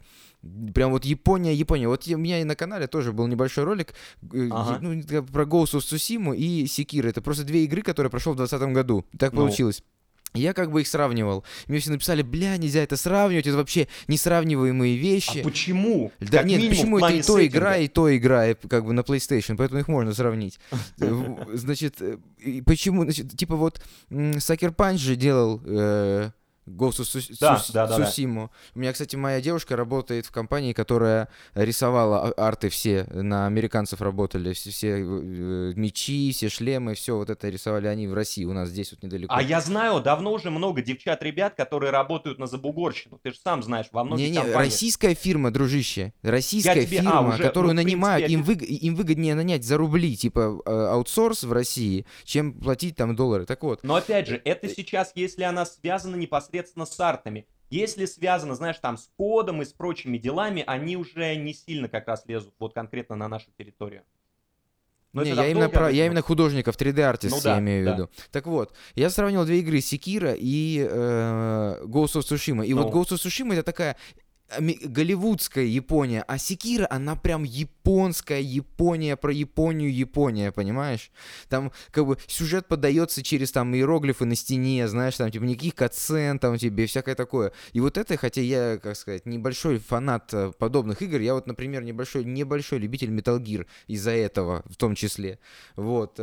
Прям вот Япония, Япония. Вот у меня и на канале тоже был небольшой ролик э, ага. ну, про Ghost of Tsushima и Sekiro. Это просто две игры, которые прошел в 2020 году. Так ну. получилось. Я как бы их сравнивал. Мне все написали, бля, нельзя это сравнивать, это вообще несравниваемые вещи. А почему? Да как нет, почему это и то сеттинга. игра, и то игра, как бы на PlayStation, поэтому их можно сравнить. Значит, э, почему, значит, типа вот Сакер Панч же делал э, Ghost of да, Су- да, да, Сусиму. Да. У меня, кстати, моя девушка работает в компании, которая рисовала а, арты все, на американцев работали, все, все э, мечи, все шлемы, все вот это рисовали они в России, у нас здесь вот недалеко. А я знаю, давно уже много девчат-ребят, которые работают на забугорщину, ты же сам знаешь, во многих не, не, компаниях. российская фирма, дружище, российская тебе, а, фирма, а, уже, которую ну, нанимают, принципе, им, выг... им выгоднее нанять за рубли, типа э, аутсорс в России, чем платить там доллары, так вот. Но опять же, это сейчас, если она связана непосредственно непосредственно с артами. Если связано, знаешь, там с кодом и с прочими делами, они уже не сильно как раз лезут вот конкретно на нашу территорию. Но Не, я, именно про, я именно художников, 3D-артист Ну да, я имею в да. виду. Так вот, я сравнил две игры, Секира и э, Ghost of Tsushima. И вот Ну. Ghost of Tsushima это такая голливудская Япония, а Секира, она прям японская Япония, про Японию Япония, понимаешь? Там как бы сюжет подается через там иероглифы на стене, знаешь, там типа никаких катсцен, там тебе всякое такое. И вот это, хотя я, как сказать, небольшой фанат э, подобных игр, я вот, например, небольшой, небольшой любитель Metal Gear из-за этого в том числе. Вот.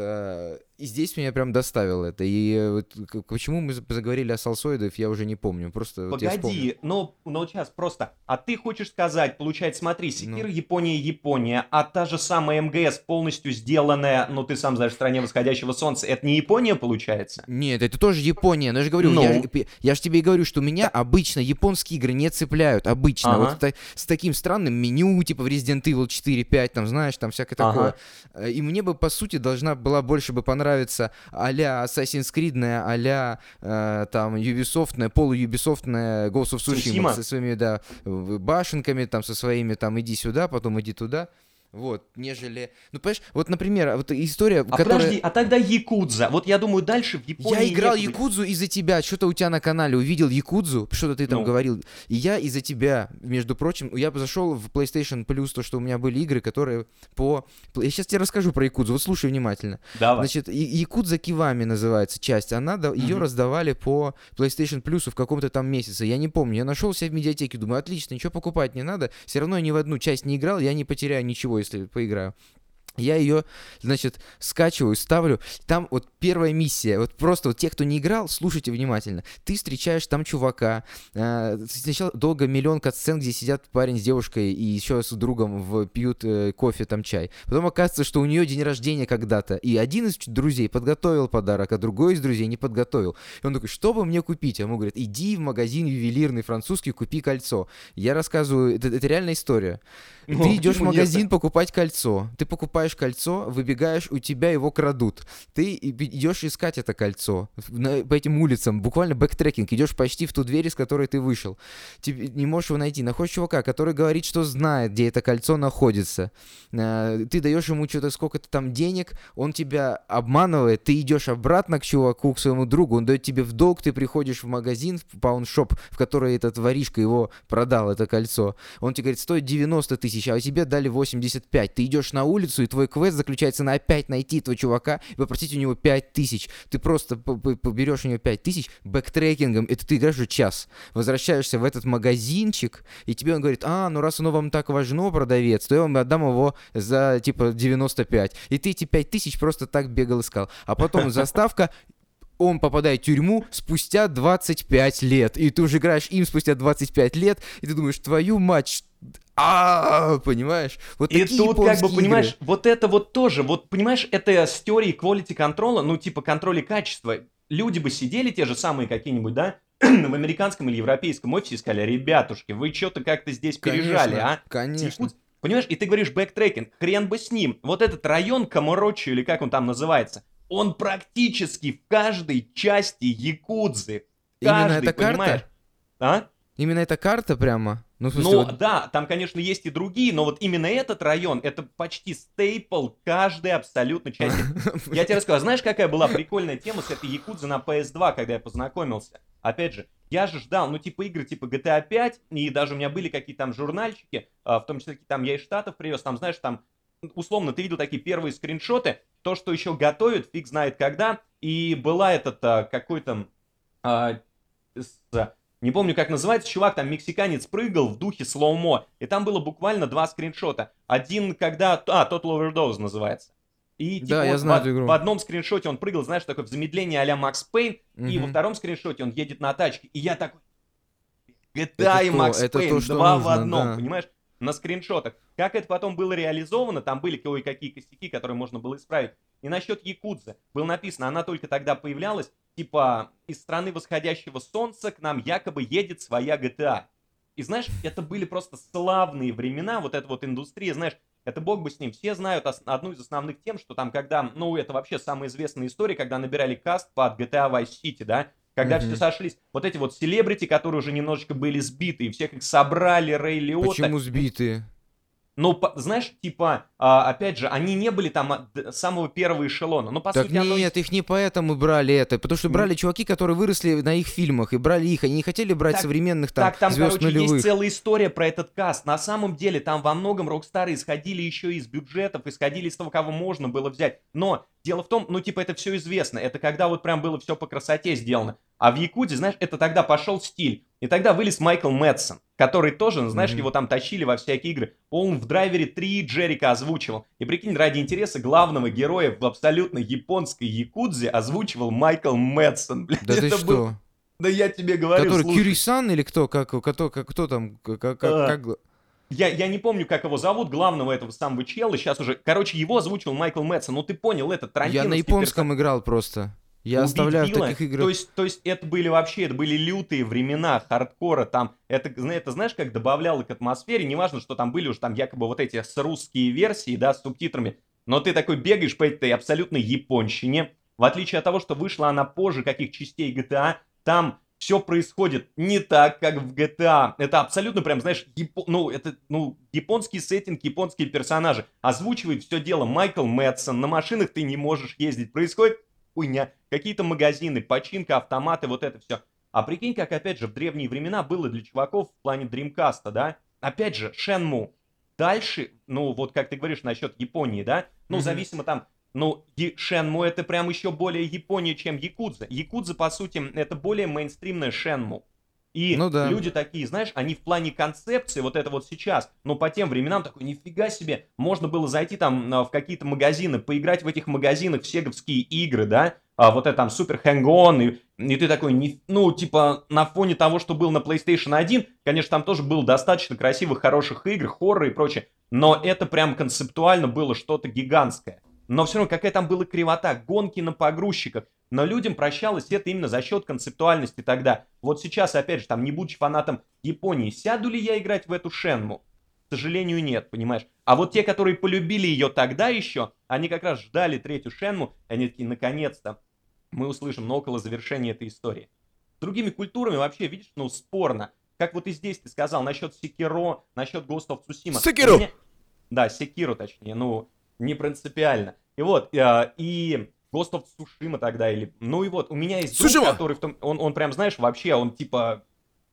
И здесь меня прям доставило это. И э, вот почему мы за- заговорили о салсоидах, я уже не помню. Просто вот я вспомнил. Погоди, но, но сейчас просто. А ты хочешь сказать, получается, смотри, Секир, Ну. Япония, Япония, а та же самая МГС, полностью сделанная, ну ты сам знаешь, в стране восходящего солнца, это не Япония получается? Нет, это тоже Япония. Но я же говорю, Ну. я, я же тебе и говорю, что меня обычно японские игры не цепляют. Обычно. Ага. Вот та- с таким странным меню, типа в Resident Evil 4, 5, там, знаешь, там всякое Ага. такое. Э, И мне бы, по сути, должна была больше бы понравиться а-ля Assassin's Creed, а-ля э, там Ubisoft, полу-Ubisoft Ghost of Tsushima Tsushima. со своими, да, башенками, там, со своими, там, иди сюда, потом иди туда. Вот, нежели... Ну, понимаешь, вот, например, вот история, А которая... подожди, а тогда Якудза. Вот я думаю, дальше в Японии... Я играл некуда. Якудзу из-за тебя. Что-то у тебя на канале увидел Якудзу, что-то ты там Ну. говорил. И я из-за тебя, между прочим, я зашел в PlayStation Plus, то, что у меня были игры, которые по... Я сейчас тебе расскажу про Якудзу, вот слушай внимательно. Давай. Значит, Якудза Кивами называется часть. Она, ее Мгм. раздавали по PlayStation Plus в каком-то там месяце. Я не помню. Я нашел себя в медиатеке, думаю, отлично, ничего покупать не надо. Все равно я ни в одну часть не играл, я не потеряю ничего, если поиграю. Я ее, значит, скачиваю, ставлю. Там вот первая миссия. Вот просто вот те, кто не играл, слушайте внимательно. Ты встречаешь там чувака. э, сначала долго миллион катсцен, где сидят парень с девушкой и еще с другом в, пьют э, кофе, там чай. Потом оказывается, что у нее день рождения когда-то. И один из друзей подготовил подарок, а другой из друзей не подготовил. И он такой, что бы мне купить? А ему говорят, иди в магазин ювелирный французский, купи кольцо. Я рассказываю, это, это реальная история. Ну, Ты идешь в магазин покупать кольцо. Ты покупаешь кольцо, выбегаешь, у тебя его крадут. Ты идешь искать это кольцо на- по этим улицам, буквально backtracking. Идешь почти в ту дверь, из которой ты вышел. Тебе не можешь его найти. Находишь чувака, который говорит, что знает, где это кольцо находится. Э, Ты даешь ему что-то сколько-то там денег, он тебя обманывает, ты идешь обратно к чуваку, к своему другу, он дает тебе в долг, ты приходишь в магазин, в pawn shop, в который этот воришка его продал, это кольцо. Он тебе говорит, стоит 90 тысяч, а тебе дали 85. Ты идешь на улицу, и твой квест заключается на опять найти этого чувака и попросить у него 5 тысяч. Ты просто поберешь у него 5 тысяч backtracking ом, это ты играешь уже час. Возвращаешься в этот магазинчик, и тебе он говорит, а, ну раз оно вам так важно, продавец, то я вам отдам его за, типа, 95. И ты эти 5 тысяч просто так бегал искал. А потом заставка, он попадает в тюрьму спустя 25 лет. И ты уже играешь им спустя 25 лет, и ты думаешь, твою мать, а понимаешь? Вот И тут, как бы, японские игры. понимаешь, вот это вот тоже, вот, понимаешь, это с теорией quality control а, ну, типа контроля качества. Люди бы сидели те же самые какие-нибудь, да, в американском или европейском офисе и сказали, ребятушки, вы что-то как-то здесь пережали, Конечно, а? Конечно. Якутск- Понимаешь, и ты говоришь backtracking, хрен бы с ним. Вот этот район Камурочо, или как он там называется, он практически в каждой части Якудзы. Именно Каждый, эта карта? понимаешь? А? Именно эта карта прямо? Ну, смысле, Ну, вот- да, там, конечно, есть и другие, но вот именно этот район, это почти стейпл каждой абсолютно части. Я тебе расскажу, знаешь, какая была прикольная тема с этой Якудзы на PS2, когда я познакомился? Опять же, я же ждал, ну, типа игры типа GTA 5, и даже у меня были какие-то там журнальчики, а, в том числе там я из Штатов привез, там, знаешь, там, условно, ты видел такие первые скриншоты, то, что еще готовят, фиг знает когда, и была этот какой-то, а, с- не помню, как называется, чувак, там, мексиканец прыгал в духе slow-mo, и там было буквально два скриншота. Один, когда... А, Total Overdose называется. И, типа, Да, я вот знаю в, эту игру. в одном скриншоте он прыгал, знаешь, такое в замедлении а-ля Max Payne, и во втором скриншоте он едет на тачке, и я такой... GTA Это и Max Payne, то, два в нужно, одном, да. понимаешь? На скриншотах. Как это потом было реализовано, там были кое-какие косяки, которые можно было исправить. И насчет Якудзы. Было написано, она только тогда появлялась, типа, из страны восходящего солнца к нам якобы едет своя GTA. И знаешь, это были просто славные времена, вот эта вот индустрия, знаешь, это бог бы с ним. Все знают одну из основных тем, что там, когда, ну, это вообще самая известная история, когда набирали каст под GTA Vice City, да, когда Мгм. все сошлись. Вот эти вот селебрити, которые уже немножечко были сбиты, и всех их собрали, Рэй Лиотта. Почему сбитые? Но, знаешь, типа, а, опять же, они не были там от д- самого первого эшелона. Ну, по Так сути, оно нет, их не поэтому брали это, потому что брали чуваки, которые выросли на их фильмах, и брали их, они не хотели брать Так- современных там, так, там, звезд короче, нулевых. есть целая история про этот каст. На самом деле, там во многом рокстары исходили еще из бюджетов, исходили из того, кого можно было взять. Но дело в том, ну, типа, это все известно. Это когда вот прям было все по красоте сделано. А в Якуте, знаешь, это тогда пошел стиль. И тогда вылез Майкл Мэтсон, который тоже, знаешь, Мгм. его там тащили во всякие игры. Он в Драйвере 3 Джерика озвучивал. И прикинь, ради интереса главного героя в абсолютно японской Якудзе озвучивал Майкл Мэтсон. Блядь, Да ты это что? был- Да я тебе говорю, Который слушай. Кюрисан или кто? Как, кто, как, кто там? Как, как, А, как Я, я не помню, как его зовут, главного этого самого чела, сейчас уже... Короче, его озвучил Майкл Мэтсон. Ну ты понял, этот Я Тарантиновский на японском играл просто. Я Убить оставляю в Билла. таких играх. То есть, то есть это были вообще, это были лютые времена хардкора, там, это, это знаешь, как добавляло к атмосфере, неважно, что там были уже там якобы вот эти с русские версии, да, с субтитрами, но ты такой бегаешь по этой абсолютно японщине, в отличие от того, что вышла она позже каких частей GTA, там все происходит не так, как в GTA. Это абсолютно прям, знаешь, япо- ну, это, ну, японский сеттинг, японские персонажи. Озвучивает все дело Майкл Мэтсон. На машинах ты не можешь ездить. Происходит хуйня. Какие-то магазины, починка, автоматы, вот это все. А прикинь, как опять же в древние времена было для чуваков в плане Dreamcast, да? Опять же, Shenmue. Дальше, ну вот как ты говоришь насчет Японии, да? Ну, Мгм. зависимо там, ну, Shenmue это прям еще более Япония, чем Якудза. Якудза, по сути, это более мейнстримная Shenmue. И Ну да. люди такие, знаешь, они в плане концепции, вот это вот сейчас, но по тем временам такой, нифига себе, можно было зайти там а, в какие-то магазины, поиграть в этих магазинах в сеговские игры, да, а, вот это там Супер Hang-On, и, и ты такой, не, ну, типа, на фоне того, что был на PlayStation 1, конечно, там тоже было достаточно красивых, хороших игр, хоррор и прочее, но это прям концептуально было что-то гигантское. Но все равно какая там была кривота, гонки на погрузчиках. Но людям прощалось это именно за счет концептуальности тогда. Вот сейчас, опять же, там, не будучи фанатом Японии, сяду ли я играть в эту Шенму? К сожалению, нет, понимаешь? А вот те, которые полюбили ее тогда еще, они как раз ждали третью Шенму, и они такие, наконец-то, мы услышим, но около завершения этой истории. С другими культурами вообще, видишь, ну, спорно. Как вот и здесь ты сказал насчет Секиро, насчет Ghost of Tsushima. У меня- Да, Секиро, точнее, ну, не принципиально. И вот, э, и Ghost of Tsushima тогда, или... Ну и вот, у меня есть друг, Tsushima! который в том... Он, он прям, знаешь, вообще, он типа,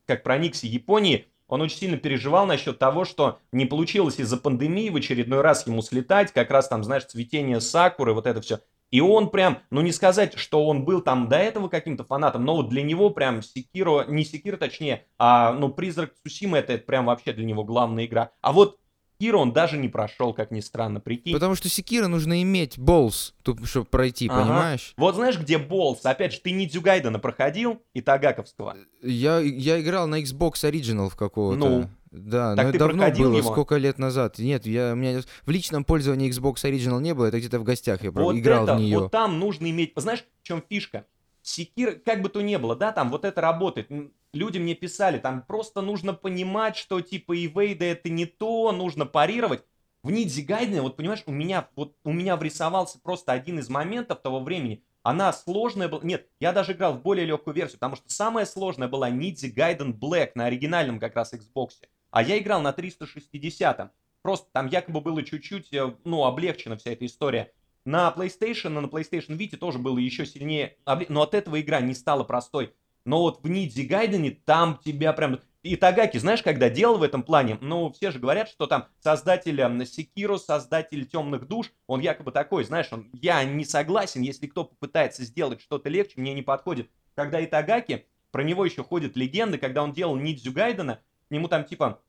как проникся Японии, он очень сильно переживал насчет того, что не получилось из-за пандемии в очередной раз ему слетать, как раз там, знаешь, цветение сакуры, вот это все. И он прям, ну не сказать, что он был там до этого каким-то фанатом, но вот для него прям Секиро, не Секиро точнее, а ну Призрак Цусимы это, это прям вообще для него главная игра. А вот Секиро он даже не прошел, как ни странно, прикинь. Потому что Секира нужно иметь болс, чтобы пройти, Ага. понимаешь? Вот знаешь, где Болс? Опять же, ты Нидзю Гайдена проходил и Тагаковского. Я, я играл на Xbox Original в какого-то. Ну, да, так но ты это давно было, его? сколько лет назад. Нет, я, у меня в личном пользовании Xbox Original не было, это где-то в гостях я Вот играл это, в нее. вот там нужно иметь... Знаешь, в чем фишка? Секир, как бы то ни было, да, там вот это работает. Люди мне писали, там просто нужно понимать, что типа и Вейда это не то, нужно парировать. В Нидзи Гайдене, вот понимаешь, у меня, вот у меня врисовался просто один из моментов того времени. Она сложная была... Нет, я даже играл в более легкую версию, потому что самая сложная была Нидзи Гайден Black на оригинальном как раз Xbox. А я играл на 360. Просто там якобы было чуть-чуть, э, ну, облегчена вся эта история. На PlayStation, на PlayStation Vita тоже было еще сильнее, но от этого игра не стала простой. Но вот в Ninja Gaiden е там тебя прям... Итагаки, знаешь, когда делал в этом плане, ну, все же говорят, что там создатель Секиро, создатель Темных Душ, он якобы такой, знаешь, он, я не согласен, если кто попытается сделать что-то легче, мне не подходит. Когда Итагаки, про него еще ходят легенды, когда он делал Ninja Gaiden а, к нему там типа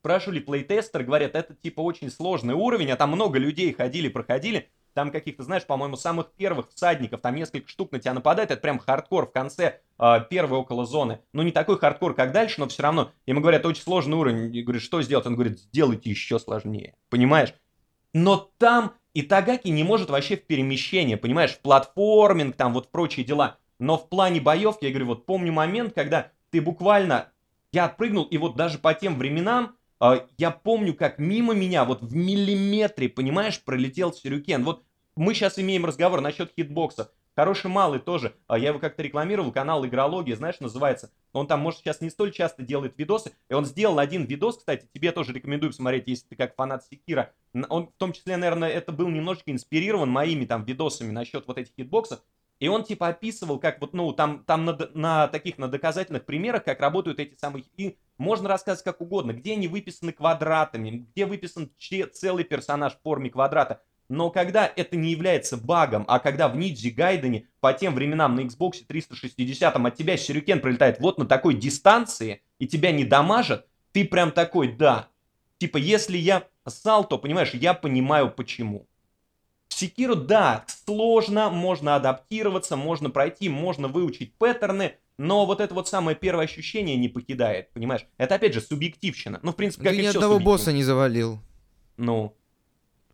спрашивали плейтестер, говорят, это типа очень сложный уровень, а там много людей ходили, проходили, там каких-то, знаешь, по-моему, самых первых всадников, там несколько штук на тебя нападает, это прям хардкор в конце э, первой около зоны. Ну, не такой хардкор, как дальше, но все равно. Ему говорят, очень сложный уровень. Я говорю, что сделать? Он говорит, сделайте еще сложнее. Понимаешь? Но там Итагаки не может вообще в перемещение, понимаешь, в платформинг, там вот прочие дела. Но в плане боев, я говорю, вот помню момент, когда ты буквально, я отпрыгнул, и вот даже по тем временам, я помню, как мимо меня, вот в миллиметре, понимаешь, пролетел сюрюкен. Вот мы сейчас имеем разговор насчет хитбоксов. Хороший малый тоже. А Я его как-то рекламировал, канал Игрология, знаешь, называется. Он там, может, сейчас не столь часто делает видосы. И он сделал один видос, кстати, тебе тоже рекомендую посмотреть, если ты как фанат Секира. Он в том числе, наверное, это был немножечко инспирирован моими там видосами насчет вот этих хитбоксов. И он типа описывал, как вот, ну, там, там на, на таких, на доказательных примерах, как работают эти самые... И можно рассказать как угодно, где они выписаны квадратами, где выписан целый персонаж в форме квадрата. Но когда это не является багом, а когда в Ниджи Гайдене по тем временам на Xbox 360 от тебя сюрюкен прилетает вот на такой дистанции, и тебя не дамажат, ты прям такой, да. Типа, если я ссал, то, понимаешь, я понимаю почему. Секиру, да, сложно, можно адаптироваться, можно пройти, можно выучить паттерны, но вот это вот самое первое ощущение не покидает, понимаешь? Это опять же субъективщина. Ну, в принципе, как Ты и ни все одного босса не завалил. Ну,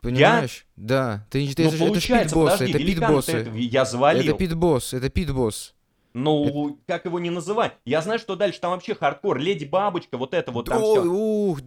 Понимаешь? Да. Ты, ты, ну это, это пит-боссы, подожди, это пит-боссы. я завалил. Это пит-босс, это пит-босс. Ну, как его не называть? Я знаю, что дальше там вообще хардкор. Леди Бабочка, вот это вот там Ой, все. ух,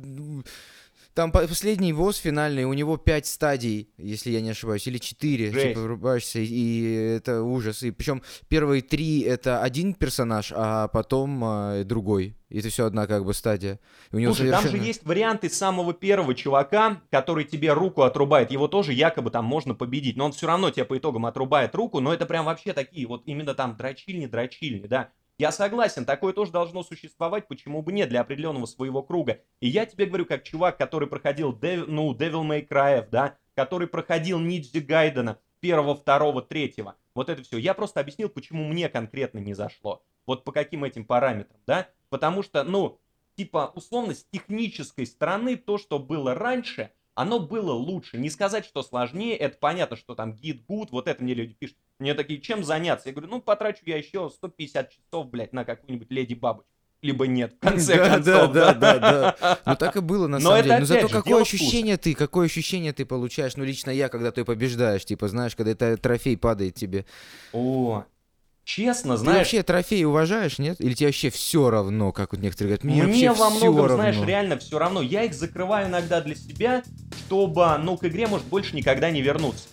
там по- последний босс финальный, у него 5 стадий, если я не ошибаюсь, или 4, Жесть. типа врубаешься, и это ужас. И причем первые три это один персонаж, а потом а, другой. И это все одна как бы стадия. И у него Слушай, там же совершенно- есть варианты самого первого чувака, который тебе руку отрубает. Его тоже якобы там можно победить. Но он все равно тебе по итогам отрубает руку. Но это прям вообще такие вот именно там дрочильни-дрочильни, да. Я согласен, такое тоже должно существовать, почему бы нет, для определенного своего круга. И я тебе говорю, как чувак, который проходил, Дев- ну, Devil May Cry, да, который проходил Ниджи Гайдена, первого, второго, третьего. Вот это все. Я просто объяснил, почему мне конкретно не зашло. Вот по каким этим параметрам, да? Потому что, ну, типа, условно, с технической стороны, то, что было раньше, оно было лучше. Не сказать, что сложнее, это понятно, что там гид гуд, вот это мне люди пишут. Мне такие, чем заняться? Я говорю, ну, потрачу я еще 150 часов, блядь, на какую-нибудь леди бабочку. Либо нет, в конце Да, концов. да, да, да, Ну так и было на Но самом деле. Но зато опять же какое дело вкуса. ощущение ты, какое ощущение ты получаешь? Ну лично я, когда ты побеждаешь, типа, знаешь, когда это трофей падает тебе. О, честно, Ты знаешь, вообще трофеи уважаешь, нет? Или тебе вообще все равно, как вот некоторые говорят, мне, Мне во многом, равно. знаешь, реально все равно. Я их закрываю иногда для себя, чтобы, ну, к игре, может, больше никогда не вернуться.